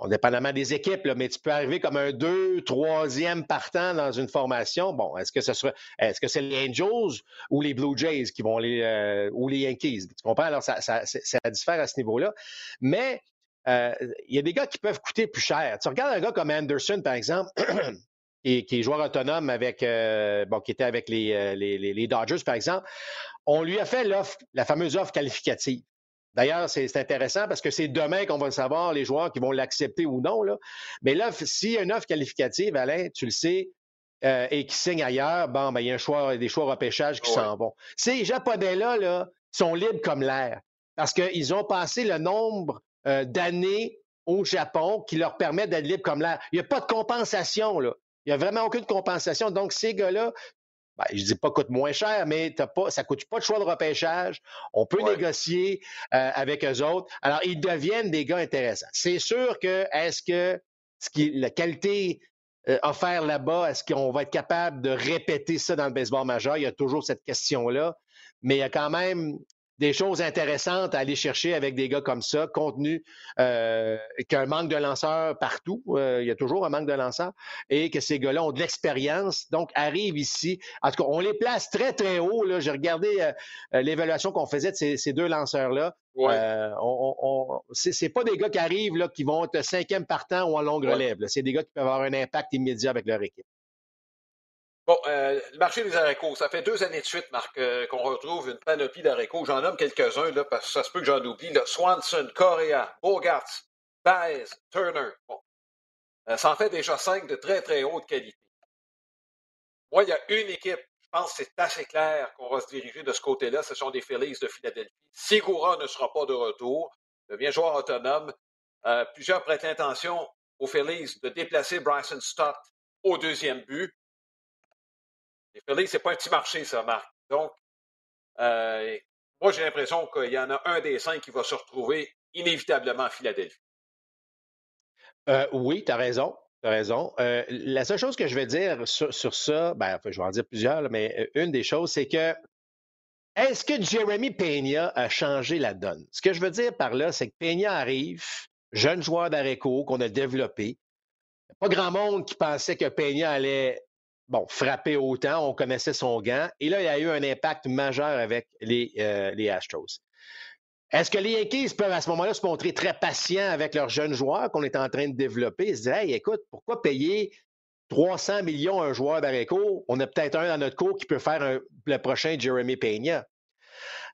on dépendamment des équipes, là, mais tu peux arriver comme un deux, troisième partant dans une formation. Bon, est-ce que ce sera, est-ce que c'est les Angels ou les Blue Jays qui vont les, euh, ou les Yankees? Tu comprends? Alors, ça, ça, ça diffère à ce niveau-là. Mais euh, il y a des gars qui peuvent coûter plus cher. Tu regardes un gars comme Anderson, par exemple, qui, qui est joueur autonome avec, euh, bon, qui était avec les, les, les Dodgers, par exemple. On lui a fait l'offre, la fameuse offre qualificative. D'ailleurs, c'est intéressant parce que c'est demain qu'on va savoir les joueurs qui vont l'accepter ou non. Là. Mais là, s'il y a une offre qualificative, Alain, tu le sais, euh, et qui signe ailleurs, bon, ben, il y a un choix, des choix repêchage qui s'en vont. Ces Japonais-là là, sont libres comme l'air parce qu'ils ont passé le nombre euh, d'années au Japon qui leur permet d'être libres comme l'air. Il n'y a pas de compensation, là. Il n'y a vraiment aucune compensation. Donc, ces gars-là, ben, je ne dis pas coûte moins cher, mais pas, ça ne coûte pas de choix de repêchage. On peut négocier euh, avec eux autres. Alors, ils deviennent des gars intéressants. C'est sûr que est-ce que ce qui, la qualité euh, offerte là-bas, est-ce qu'on va être capable de répéter ça dans le baseball majeur? Il y a toujours cette question-là. Mais il y a quand même des choses intéressantes à aller chercher avec des gars comme ça, compte tenu euh, qu'un manque de lanceurs partout, euh, il y a toujours un manque de lanceurs, et que ces gars-là ont de l'expérience, donc arrivent ici. En tout cas, on les place très, très haut. J'ai regardé euh, l'évaluation qu'on faisait de ces, deux lanceurs-là. Ouais. on, c'est pas des gars qui arrivent là, qui vont être cinquième partant ou en longue relève. C'est des gars qui peuvent avoir un impact immédiat avec leur équipe. Bon, euh, le marché des haricots, ça fait deux années de suite, Marc, euh, qu'on retrouve une panoplie d'haricots. J'en nomme quelques-uns, là, parce que ça se peut que j'en oublie. Swanson, Correa, Bogarts, Baez, Turner. Bon. Euh, ça en fait déjà cinq de très, très haute qualité. Moi, il y a une équipe, je pense que c'est assez clair qu'on va se diriger de ce côté-là. Ce sont des Phillies de Philadelphie. Sigura ne sera pas de retour. Devient joueur autonome. plusieurs prêtent l'intention aux Phillies de déplacer Bryson Stott au deuxième but. Les Phillies, c'est pas un petit marché, ça, Marc. Donc, euh, moi, j'ai l'impression qu'il y en a un des cinq qui va se retrouver inévitablement à Philadelphie. Euh, oui, tu as raison. Tu raison. Euh, la seule chose que je vais dire sur, ça, ben, je vais en dire plusieurs, mais une des choses, c'est que est-ce que Jeremy Peña a changé la donne? Ce que je veux dire par là, c'est que Peña arrive, jeune joueur d'Areco qu'on a développé. Pas grand monde qui pensait que Peña allait bon, frappé autant, on connaissait son gant. Et là, il y a eu un impact majeur avec les, euh, les Astros. Est-ce que les Yankees peuvent à ce moment-là se montrer très patients avec leurs jeunes joueurs qu'on est en train de développer et se dire, hey, écoute, pourquoi payer 300 millions à un joueur d'Areco? On a peut-être un dans notre cours qui peut faire le prochain Jeremy Peña.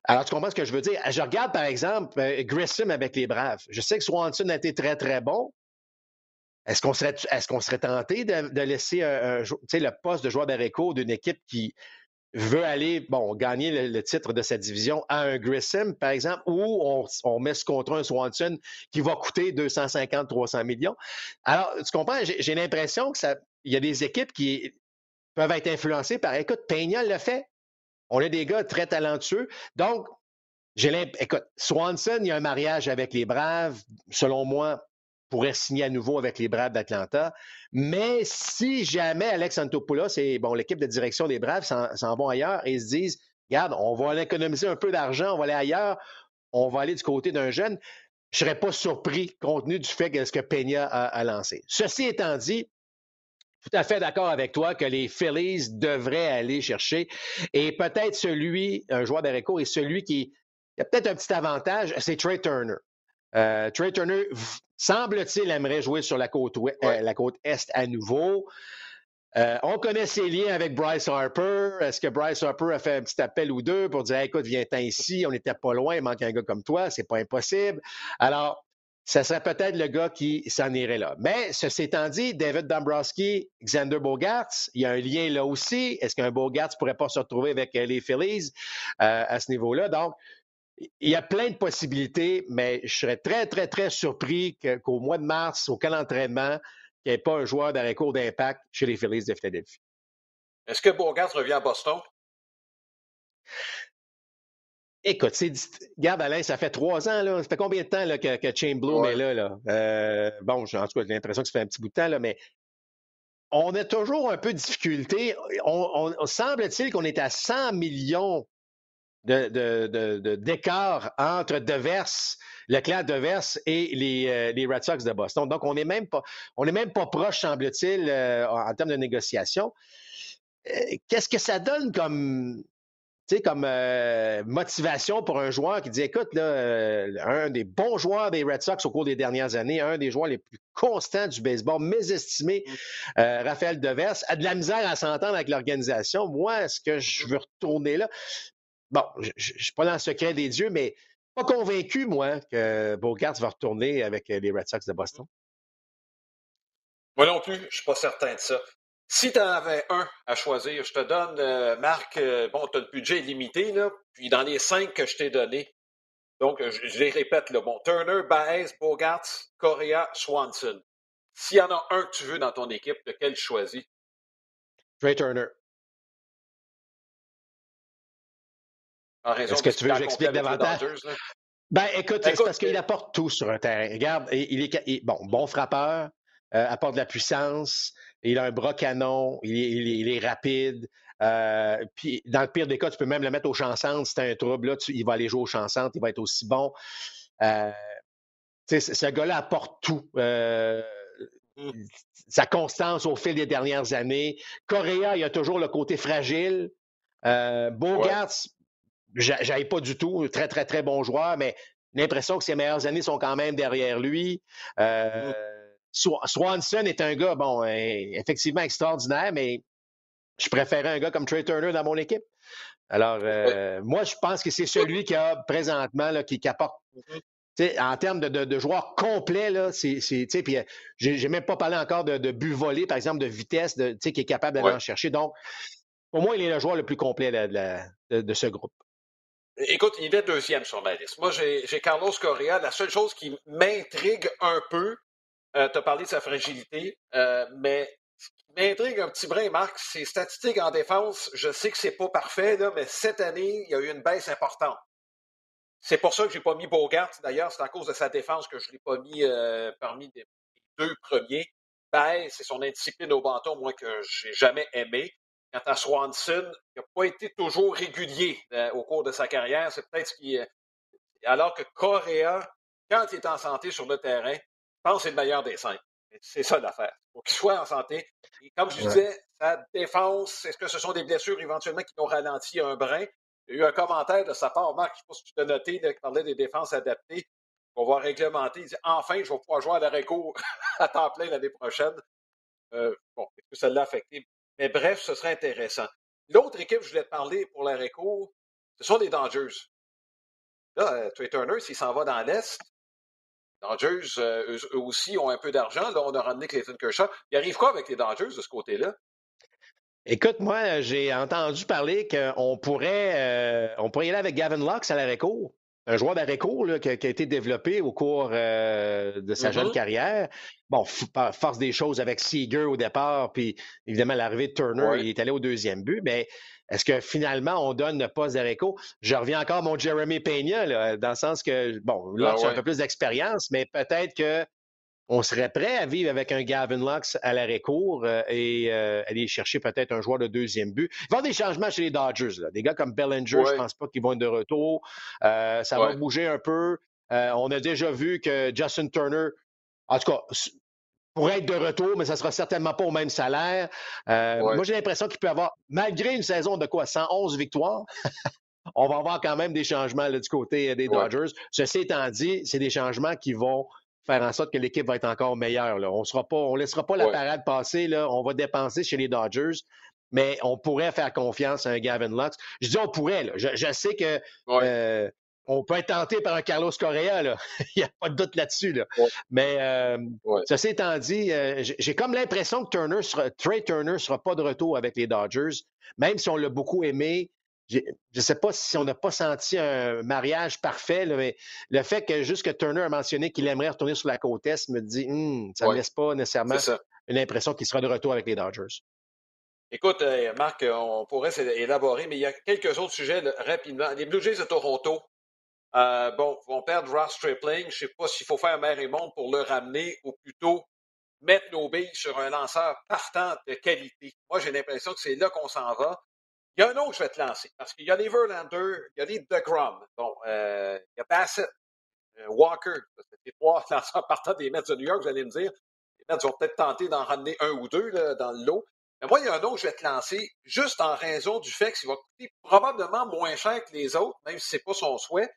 Alors, tu comprends ce que je veux dire? Je regarde, par exemple, euh, Grissom avec les Braves. Je sais que Swanson a été très, très bon, est-ce qu'on serait, tenté de, laisser le poste de joueur d'Areco d'une équipe qui veut aller, bon, gagner le, titre de cette division à un Grissom, par exemple, ou on, met ce contre un Swanson qui va coûter 250-300 millions? Alors, tu comprends, j'ai, l'impression que ça, y a des équipes qui peuvent être influencées par, écoute, Peña le fait. On a des gars très talentueux. Donc, j'ai écoute, Swanson, il y a un mariage avec les Braves. Selon moi, pourrait signer à nouveau avec les Braves d'Atlanta. Mais si jamais Alex Antopoulos et bon, l'équipe de direction des Braves s'en vont ailleurs et se disent Regarde, on va économiser un peu d'argent, on va aller ailleurs, on va aller du côté d'un jeune, je ne serais pas surpris compte tenu du fait que ce que Peña a, lancé. Ceci étant dit, tout à fait d'accord avec toi que les Phillies devraient aller chercher. Et peut-être celui, un joueur d'Areco, et celui qui a peut-être un petit avantage, c'est Trey Turner. Euh, Trey Turner, semble-t-il, aimerait jouer sur la côte, euh, la côte Est à nouveau. Euh, on connaît ses liens avec Bryce Harper. Est-ce que Bryce Harper a fait un petit appel ou deux pour dire écoute, viens-t'en ici, on n'était pas loin, il manque un gars comme toi, c'est pas impossible. Alors, ça serait peut-être le gars qui s'en irait là. Mais ceci étant dit, David Dombrowski, Xander Bogarts, il y a un lien là aussi. Est-ce qu'un Bogarts ne pourrait pas se retrouver avec les Phillies à ce niveau-là? Donc, il y a plein de possibilités, mais je serais très, très, très surpris qu'au mois de mars, au camp d'entraînement, il n'y ait pas un joueur d'arrêt court d'impact chez les Phillies de Philadelphie. Est-ce que Bourgas revient à Boston? Écoute, c'est, regarde Alain, ça fait trois ans, là. Ça fait combien de temps là, que, que Chain est là? là? Euh, bon, en tout cas, j'ai l'impression que ça fait un petit bout de temps, là, mais on a toujours un peu de difficulté. On, on semble-t-il qu'on est à 100 millions de, d'écart entre Devers, le clan Devers et les, euh, les, Red Sox de Boston. Donc, on n'est même pas, on est même pas proche, semble-t-il, euh, en termes de négociation. Euh, qu'est-ce que ça donne comme, comme motivation pour un joueur qui dit, écoute, là, un des bons joueurs des Red Sox au cours des dernières années, un des joueurs les plus constants du baseball, mésestimé, mm. Raphaël Devers, a de la misère à s'entendre avec l'organisation. Moi, est-ce que je veux retourner là? Bon, je ne suis pas dans le secret des dieux, mais pas convaincu, moi, que Bogart va retourner avec euh, les Red Sox de Boston. Moi non plus, je ne suis pas certain de ça. Si tu en avais un à choisir, je te donne, euh, Marc, euh, bon, tu as le budget limité, là, puis dans les cinq que je t'ai donnés, donc je, les répète, là, bon, Turner, Baez, Bogart, Correa, Swanson. S'il y en a un que tu veux dans ton équipe, lequel tu choisis? Trey Turner. Est-ce que tu veux que j'explique davantage? Ben, écoute, c'est parce qu'il apporte tout sur un terrain. Regarde, il est bon, bon frappeur, euh, apporte de la puissance, il a un bras canon, il est, rapide. Euh, puis, dans le pire des cas, tu peux même le mettre au chansons. Si tu as un trouble, là, il va aller jouer au chansons, il va être aussi bon. Euh, ce gars-là apporte tout. Euh, mm. sa constance au fil des dernières années. Correa, il a toujours le côté fragile. Euh, Bogart, j'aille pas du tout. Très, très, très bon joueur, mais l'impression que ses meilleures années sont quand même derrière lui. Euh, Swanson est un gars, bon, euh, effectivement extraordinaire, mais je préférais un gars comme Trey Turner dans mon équipe. Alors, euh, moi, je pense que c'est celui qui a présentement, là, qui, apporte. Mm-hmm. En termes de, de, joueurs complets, là, c'est, puis j'ai, même pas parlé encore de, de but volé, par exemple, de vitesse, de, qui est capable d'aller en chercher. Donc, pour moi, il est le joueur le plus complet de ce groupe. Écoute, il est deuxième sur ma liste. Moi, j'ai Carlos Correa. La seule chose qui m'intrigue un peu, euh, tu as parlé de sa fragilité, euh, mais ce qui m'intrigue un petit brin, Marc, ses statistiques en défense, je sais que c'est pas parfait, mais cette année, il y a eu une baisse importante. C'est pour ça que j'ai pas mis Bogart. D'ailleurs, c'est à cause de sa défense que je l'ai pas mis euh, parmi les deux premiers. Baisse, c'est son indiscipline au bâton, moi, que j'ai jamais aimé. Quant à Swanson, il n'a pas été toujours régulier euh, au cours de sa carrière. C'est peut-être ce qui. alors que Correa, quand il est en santé sur le terrain, je pense que c'est le meilleur des cinq. C'est ça l'affaire. Il faut qu'il soit en santé. comme je disais, sa défense, est-ce que ce sont des blessures éventuellement qui ont ralenti un brin? Il y a eu un commentaire de sa part, Marc, je ne sais pas si tu as noté, qui parlait des défenses adaptées. On va réglementer. Il dit enfin, je vais pouvoir jouer à l'arrêt à temps plein l'année prochaine. Euh, bon, est-ce que ça l'a affecté? Mais bref, ce serait intéressant. L'autre équipe que je voulais te parler pour la réco, ce sont les Dangers. Là, euh, Trey Turner, s'il s'en va dans l'Est, Dangers, euh, eux, aussi, ont un peu d'argent. Là, on a ramené Clayton Kershaw. Il arrive quoi avec les Dangers de ce côté-là? Écoute, moi, j'ai entendu parler qu'on pourrait, euh, on pourrait y aller avec Gavin Lux à la réco un joueur d'arrêt court qui, a, été développé au cours euh, de sa jeune mm-hmm. carrière. Bon, force des choses avec Seager au départ, puis évidemment l'arrivée de Turner, il est allé au deuxième but, mais est-ce que finalement on donne le poste d'arrêt Je reviens encore à mon Jeremy Peña, dans le sens que, bon, là, ah, tu as un peu plus d'expérience, mais peut-être que on serait prêt à vivre avec un Gavin Lux à l'arrêt-court euh, et euh, aller chercher peut-être un joueur de deuxième but. Il va y avoir des changements chez les Dodgers. Là. Des gars comme Bellinger, je ne pense pas qu'ils vont être de retour. Euh, ça va bouger un peu. on a déjà vu que Justin Turner, en tout cas, pourrait être de retour, mais ça ne sera certainement pas au même salaire. Moi, j'ai l'impression qu'il peut avoir, malgré une saison de quoi, 111 victoires, on va avoir quand même des changements du côté des Dodgers. Ceci étant dit, c'est des changements qui vont faire en sorte que l'équipe va être encore meilleure. Là. On ne laissera pas la parade passer. Là. On va dépenser chez les Dodgers, mais on pourrait faire confiance à un Gavin Lux. Je dis on pourrait. Là. Je, sais que euh, on peut être tenté par un Carlos Correa. Là. Il n'y a pas de doute là-dessus. Là. Mais euh, ceci étant dit, euh, j'ai comme l'impression que Turner sera, Trey Turner ne sera pas de retour avec les Dodgers, même si on l'a beaucoup aimé je ne sais pas si on n'a pas senti un mariage parfait, mais le fait que juste que Turner a mentionné qu'il aimerait retourner sur la côte Est me dit hum, ça ne laisse pas nécessairement une impression qu'il sera de retour avec les Dodgers. Écoute, euh, Marc, on pourrait élaborer, mais il y a quelques autres sujets rapidement. Les Blue Jays de Toronto, euh, bon, vont perdre Ross Stripling. Je ne sais pas s'il faut faire mer et monde pour le ramener ou plutôt mettre nos billes sur un lanceur partant de qualité. Moi, j'ai l'impression que c'est là qu'on s'en va. Il y a un autre que je vais te lancer, parce qu'il y a les Verlander, il y a les DeGrom, bon, euh, il y a Bassett, euh, Walker, les trois lanceurs partant des Mets de New York, vous allez me dire. Les Mets vont peut-être tenter d'en ramener un ou deux là, dans le lot. Mais moi, il y a un autre que je vais te lancer, juste en raison du fait qu'il va coûter probablement moins cher que les autres, même si ce n'est pas son souhait.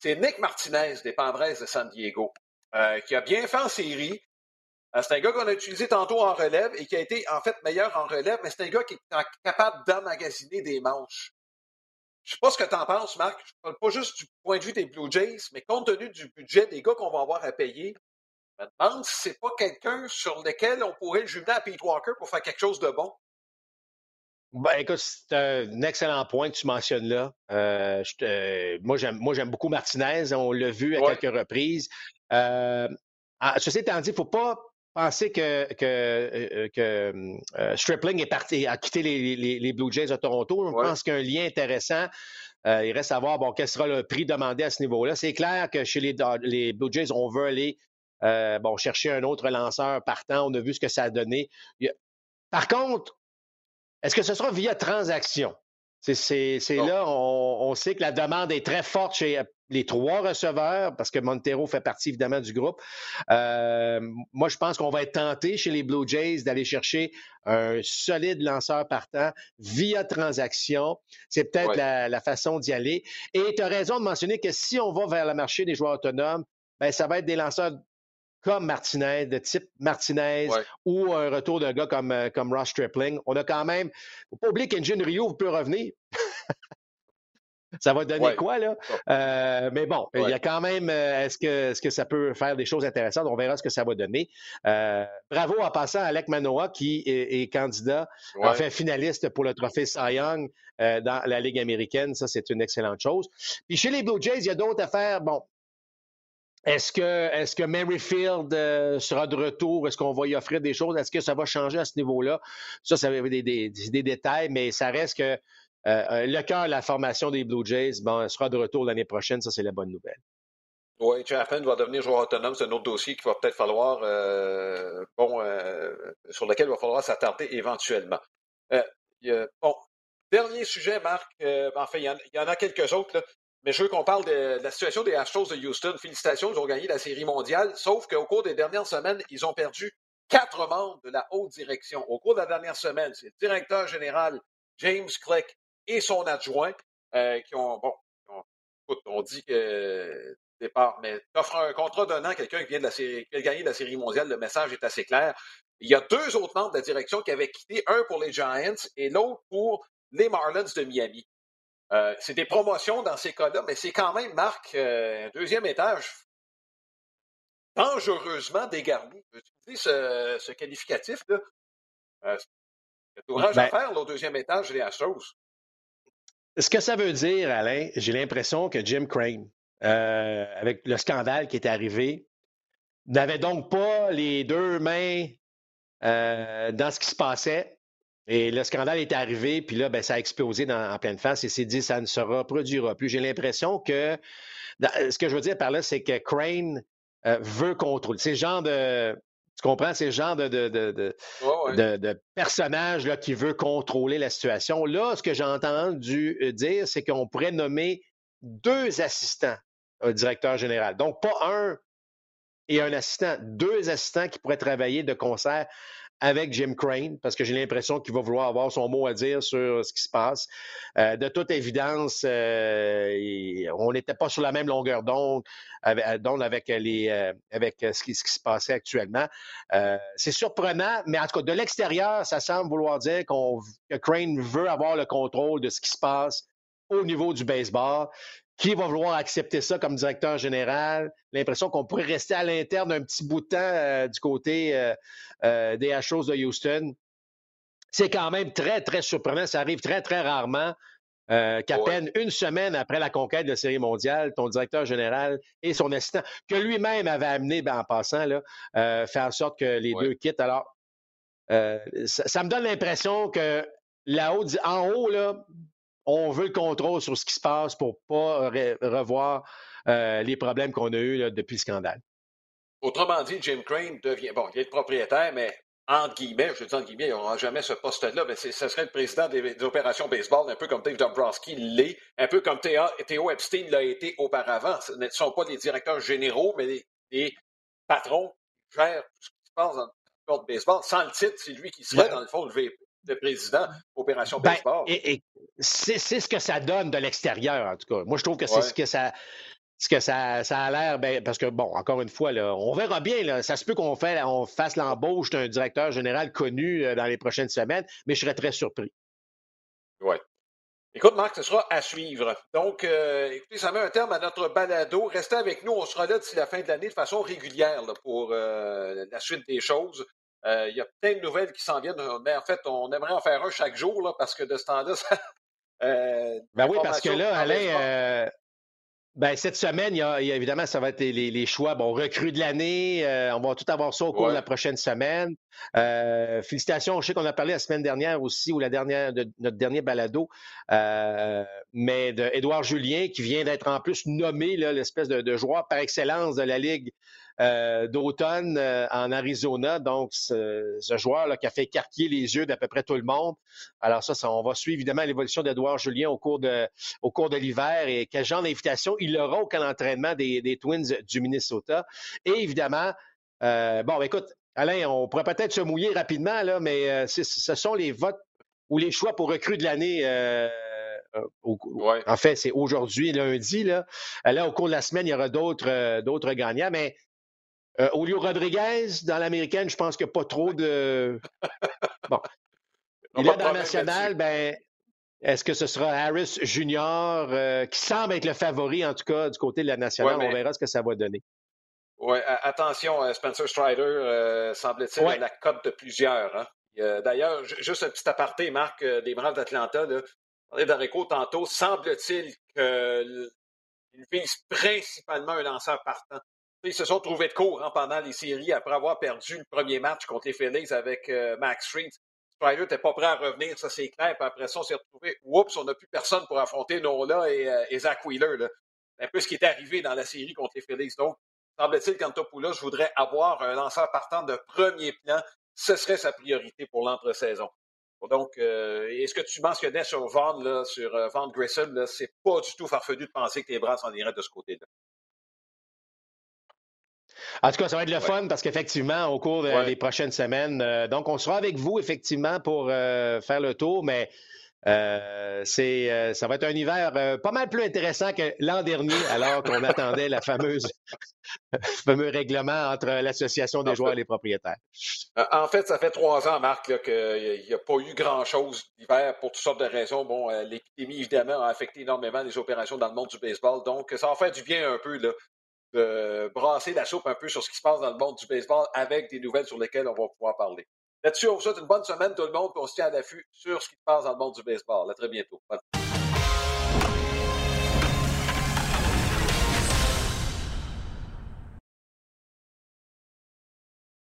C'est Nick Martinez des Padres de San Diego, euh, qui a bien fait en série, c'est un gars qu'on a utilisé tantôt en relève et qui a été en fait meilleur en relève, mais c'est un gars qui est capable d'emmagasiner des manches. Je ne sais pas ce que tu en penses, Marc. Je ne parle pas juste du point de vue des Blue Jays, mais compte tenu du budget des gars qu'on va avoir à payer, je me demande si c'est pas quelqu'un sur lequel on pourrait le jumeler à Pete Walker pour faire quelque chose de bon. Ben, écoute, c'est un excellent point que tu mentionnes là. Euh, moi, j'aime beaucoup Martinez. On l'a vu à quelques reprises. Euh, ceci étant dit, il ne faut pas penser que, que, euh, que euh, Stripling est parti, a quitté les, les, Blue Jays de Toronto. Je pense qu'il y a un lien intéressant. Euh, il reste à voir bon, quel sera le prix demandé à ce niveau-là. C'est clair que chez les, les, Blue Jays, on veut aller bon, chercher un autre lanceur partant. On a vu ce que ça a donné. Par contre, est-ce que ce sera via transaction? C'est là, on, on, sait que la demande est très forte chez les trois receveurs, parce que Montero fait partie évidemment du groupe. Euh, moi, je pense qu'on va être tenté chez les Blue Jays d'aller chercher un solide lanceur partant via transaction. C'est peut-être la, façon d'y aller. Et tu as raison de mentionner que si on va vers le marché des joueurs autonomes, ben, ça va être des lanceurs comme Martinez, de type Martinez, ou un retour d'un gars comme, euh, comme Ross Stripling. On a quand même, faut pas oublier qu'Engine Rio peut revenir. ça va donner quoi, là? Euh, mais bon, il y a quand même, euh, est-ce que, est que ça peut faire des choses intéressantes? On verra ce que ça va donner. Euh, bravo en passant à Alec Manoa, qui est, candidat, enfin finaliste pour le trophée Cy Young dans la Ligue américaine. Ça, c'est une excellente chose. Puis chez les Blue Jays, il y a d'autres affaires. Bon, est-ce que, est que Merrifield sera de retour? Est-ce qu'on va y offrir des choses? Est-ce que ça va changer à ce niveau-là? Ça, ça va des, des, des, détails, mais ça reste que le cœur, la formation des Blue Jays, bon, sera de retour l'année prochaine. Ça, c'est la bonne nouvelle. Oui, Chapman va devenir joueur autonome. C'est un autre dossier qu'il va peut-être falloir, euh, bon, sur lequel il va falloir s'attarder éventuellement. bon, dernier sujet, Marc. enfin, il y, en, a quelques autres, mais je veux qu'on parle de, la situation des Astros de Houston. Félicitations, ils ont gagné la Série mondiale, sauf qu'au cours des dernières semaines, ils ont perdu quatre membres de la haute direction. Au cours de la dernière semaine, c'est le directeur général James Click et son adjoint euh, qui ont, bon, écoute, on dit que départ, mais t'offres un contrat d'un an à quelqu'un qui vient de la série, qui a gagné la série mondiale, le message est assez clair. Il y a deux autres membres de la direction qui avaient quitté, un pour les Giants et l'autre pour les Marlins de Miami. Euh, c'est des promotions dans ces cas-là, mais c'est quand même, Marc, euh, un deuxième étage dangereusement dégarni. Tu utiliser ce, ce qualificatif-là? Euh, il y a tout à ben faire, au deuxième étage des Astros. Ce que ça veut dire, Alain, j'ai l'impression que Jim Crane, euh, avec le scandale qui est arrivé, n'avait donc pas les deux mains euh, dans ce qui se passait. Et le scandale est arrivé, puis là, ben, ça a explosé en pleine face et s'est dit ça ne se reproduira plus. J'ai l'impression que ce que je veux dire par là, c'est que Crane veut contrôler. C'est le genre de. Tu comprends? C'est le genre de, de, de, de, personnage là, qui veut contrôler la situation. Là, ce que j'ai entendu dire, c'est qu'on pourrait nommer deux assistants au directeur général. Donc, pas un et un assistant, deux assistants qui pourraient travailler de concert avec Jim Crane, parce que j'ai l'impression qu'il va vouloir avoir son mot à dire sur ce qui se passe. Euh, de toute évidence, euh, on n'était pas sur la même longueur d'onde avec, euh, avec ce qui, se passait actuellement. c'est surprenant, mais en tout cas, de l'extérieur, ça semble vouloir dire que Crane veut avoir le contrôle de ce qui se passe au niveau du baseball. Qui va vouloir accepter ça comme directeur général? L'impression qu'on pourrait rester à l'interne un petit bout de temps euh, du côté euh, euh, des Astros de Houston. C'est quand même très, très surprenant. Ça arrive très, très rarement qu'à peine une semaine après la conquête de la Série mondiale, ton directeur général et son assistant, que lui-même avait amené, ben, en passant, là, faire en sorte que les deux quittent. Alors, ça, me donne l'impression que là-haut, en haut, là, on veut le contrôle sur ce qui se passe pour pas revoir euh, les problèmes qu'on a eus depuis le scandale. Autrement dit, Jim Crane devient, bon, il est le propriétaire, mais entre guillemets, je dis entre guillemets, il n'aura jamais ce poste-là, mais ce serait le président des, opérations baseball, un peu comme Dave Dombrowski l'est, un peu comme Theo Epstein l'a été auparavant. Ce ne sont pas des directeurs généraux, mais des, patrons qui gèrent tout ce qui se passe dans le sport de baseball. Sans le titre, c'est lui qui serait, dans le fond, le VP de président Opération ben, Et, c'est ce que ça donne de l'extérieur, en tout cas. Moi, je trouve que c'est ce que ça. Ce que ça, ça a l'air, ben, parce que, bon, encore une fois, là, on verra bien. Là, ça se peut qu'on on fasse l'embauche d'un directeur général connu euh, dans les prochaines semaines, mais je serais très surpris. Oui. Écoute, Marc, ce sera à suivre. Donc, euh, écoutez, ça met un terme à notre balado. Restez avec nous. On sera là d'ici la fin de l'année de façon régulière pour euh, la suite des choses. Euh, il y a plein de nouvelles qui s'en viennent, mais en fait, on aimerait en faire un chaque jour, là, parce que de ce temps-là, ça, euh, ben oui, parce que là, Alain, euh, ben, cette semaine, il y, a, évidemment, ça va être les, choix. Bon, recrue de l'année, on va tout avoir ça au cours de la prochaine semaine. félicitations, je sais qu'on a parlé la semaine dernière aussi, ou la dernière de notre dernier balado, mais d'Edouard Julien, qui vient d'être en plus nommé l'espèce de, de, joueur par excellence de la Ligue euh, d'automne euh, en Arizona. Donc, ce, joueur là, qui a fait écarquiller les yeux d'à peu près tout le monde. Alors ça, on va suivre évidemment l'évolution d'Edouard Julien au cours de, au cours de l'hiver et quel genre d'invitation il aura au camp d'entraînement des, Twins du Minnesota. Et évidemment, euh, bon, écoute, Alain, on pourrait peut-être se mouiller rapidement, là, mais ce sont les votes ou les choix pour recrues de l'année. En fait, c'est aujourd'hui, lundi. Là. là, au cours de la semaine, il y aura d'autres, d'autres gagnants. Mais euh, Julio Rodriguez, dans l'américaine, je pense qu'il n'y a pas trop de. Bon. Et là, dans le national, ben, est-ce que ce sera Harris Junior, euh, qui semble être le favori, en tout cas, du côté de la nationale? On verra ce que ça va donner. Oui, attention, euh, Spencer Strider, semble-t-il, la cote de plusieurs. Hein. D'ailleurs, juste un petit aparté, Marc, des Braves d'Atlanta, parlait d'Areco tantôt, semble-t-il qu'il vise principalement un lanceur partant. Ils se sont trouvés de court hein, pendant les séries après avoir perdu le premier match contre les Phillies avec euh, Max Street. Strider n'était pas prêt à revenir, ça c'est clair. Puis après ça, on s'est retrouvé, oups, on n'a plus personne pour affronter Nola et, euh, Zach Wheeler. C'est un peu ce qui est arrivé dans la série contre les Phillies. Donc, semble-t-il je voudrais avoir un lanceur partant de premier plan. Ce serait sa priorité pour l'entre-saison. Donc, euh, et ce que tu mentionnais sur Vaughn, sur euh, Vaughn c'est pas du tout farfelu de penser que les bras s'en iraient de ce côté-là. En tout cas, ça va être le fun parce qu'effectivement, au cours des prochaines semaines, euh, donc on sera avec vous effectivement pour euh, faire le tour, mais euh, c'est, ça va être un hiver pas mal plus intéressant que l'an dernier, alors qu'on attendait la fameuse, le fameux règlement entre l'association des joueurs et les propriétaires. En fait, ça fait trois ans, Marc, qu'il n'y a pas eu grand-chose l'hiver pour toutes sortes de raisons. Bon, l'épidémie, évidemment, a affecté énormément les opérations dans le monde du baseball. Donc, ça va faire du bien un peu là, de brasser la soupe un peu sur ce qui se passe dans le monde du baseball avec des nouvelles sur lesquelles on va pouvoir parler. Là-dessus, on vous souhaite une bonne semaine tout le monde, et on se tient à l'affût sur ce qui se passe dans le monde du baseball. À très bientôt.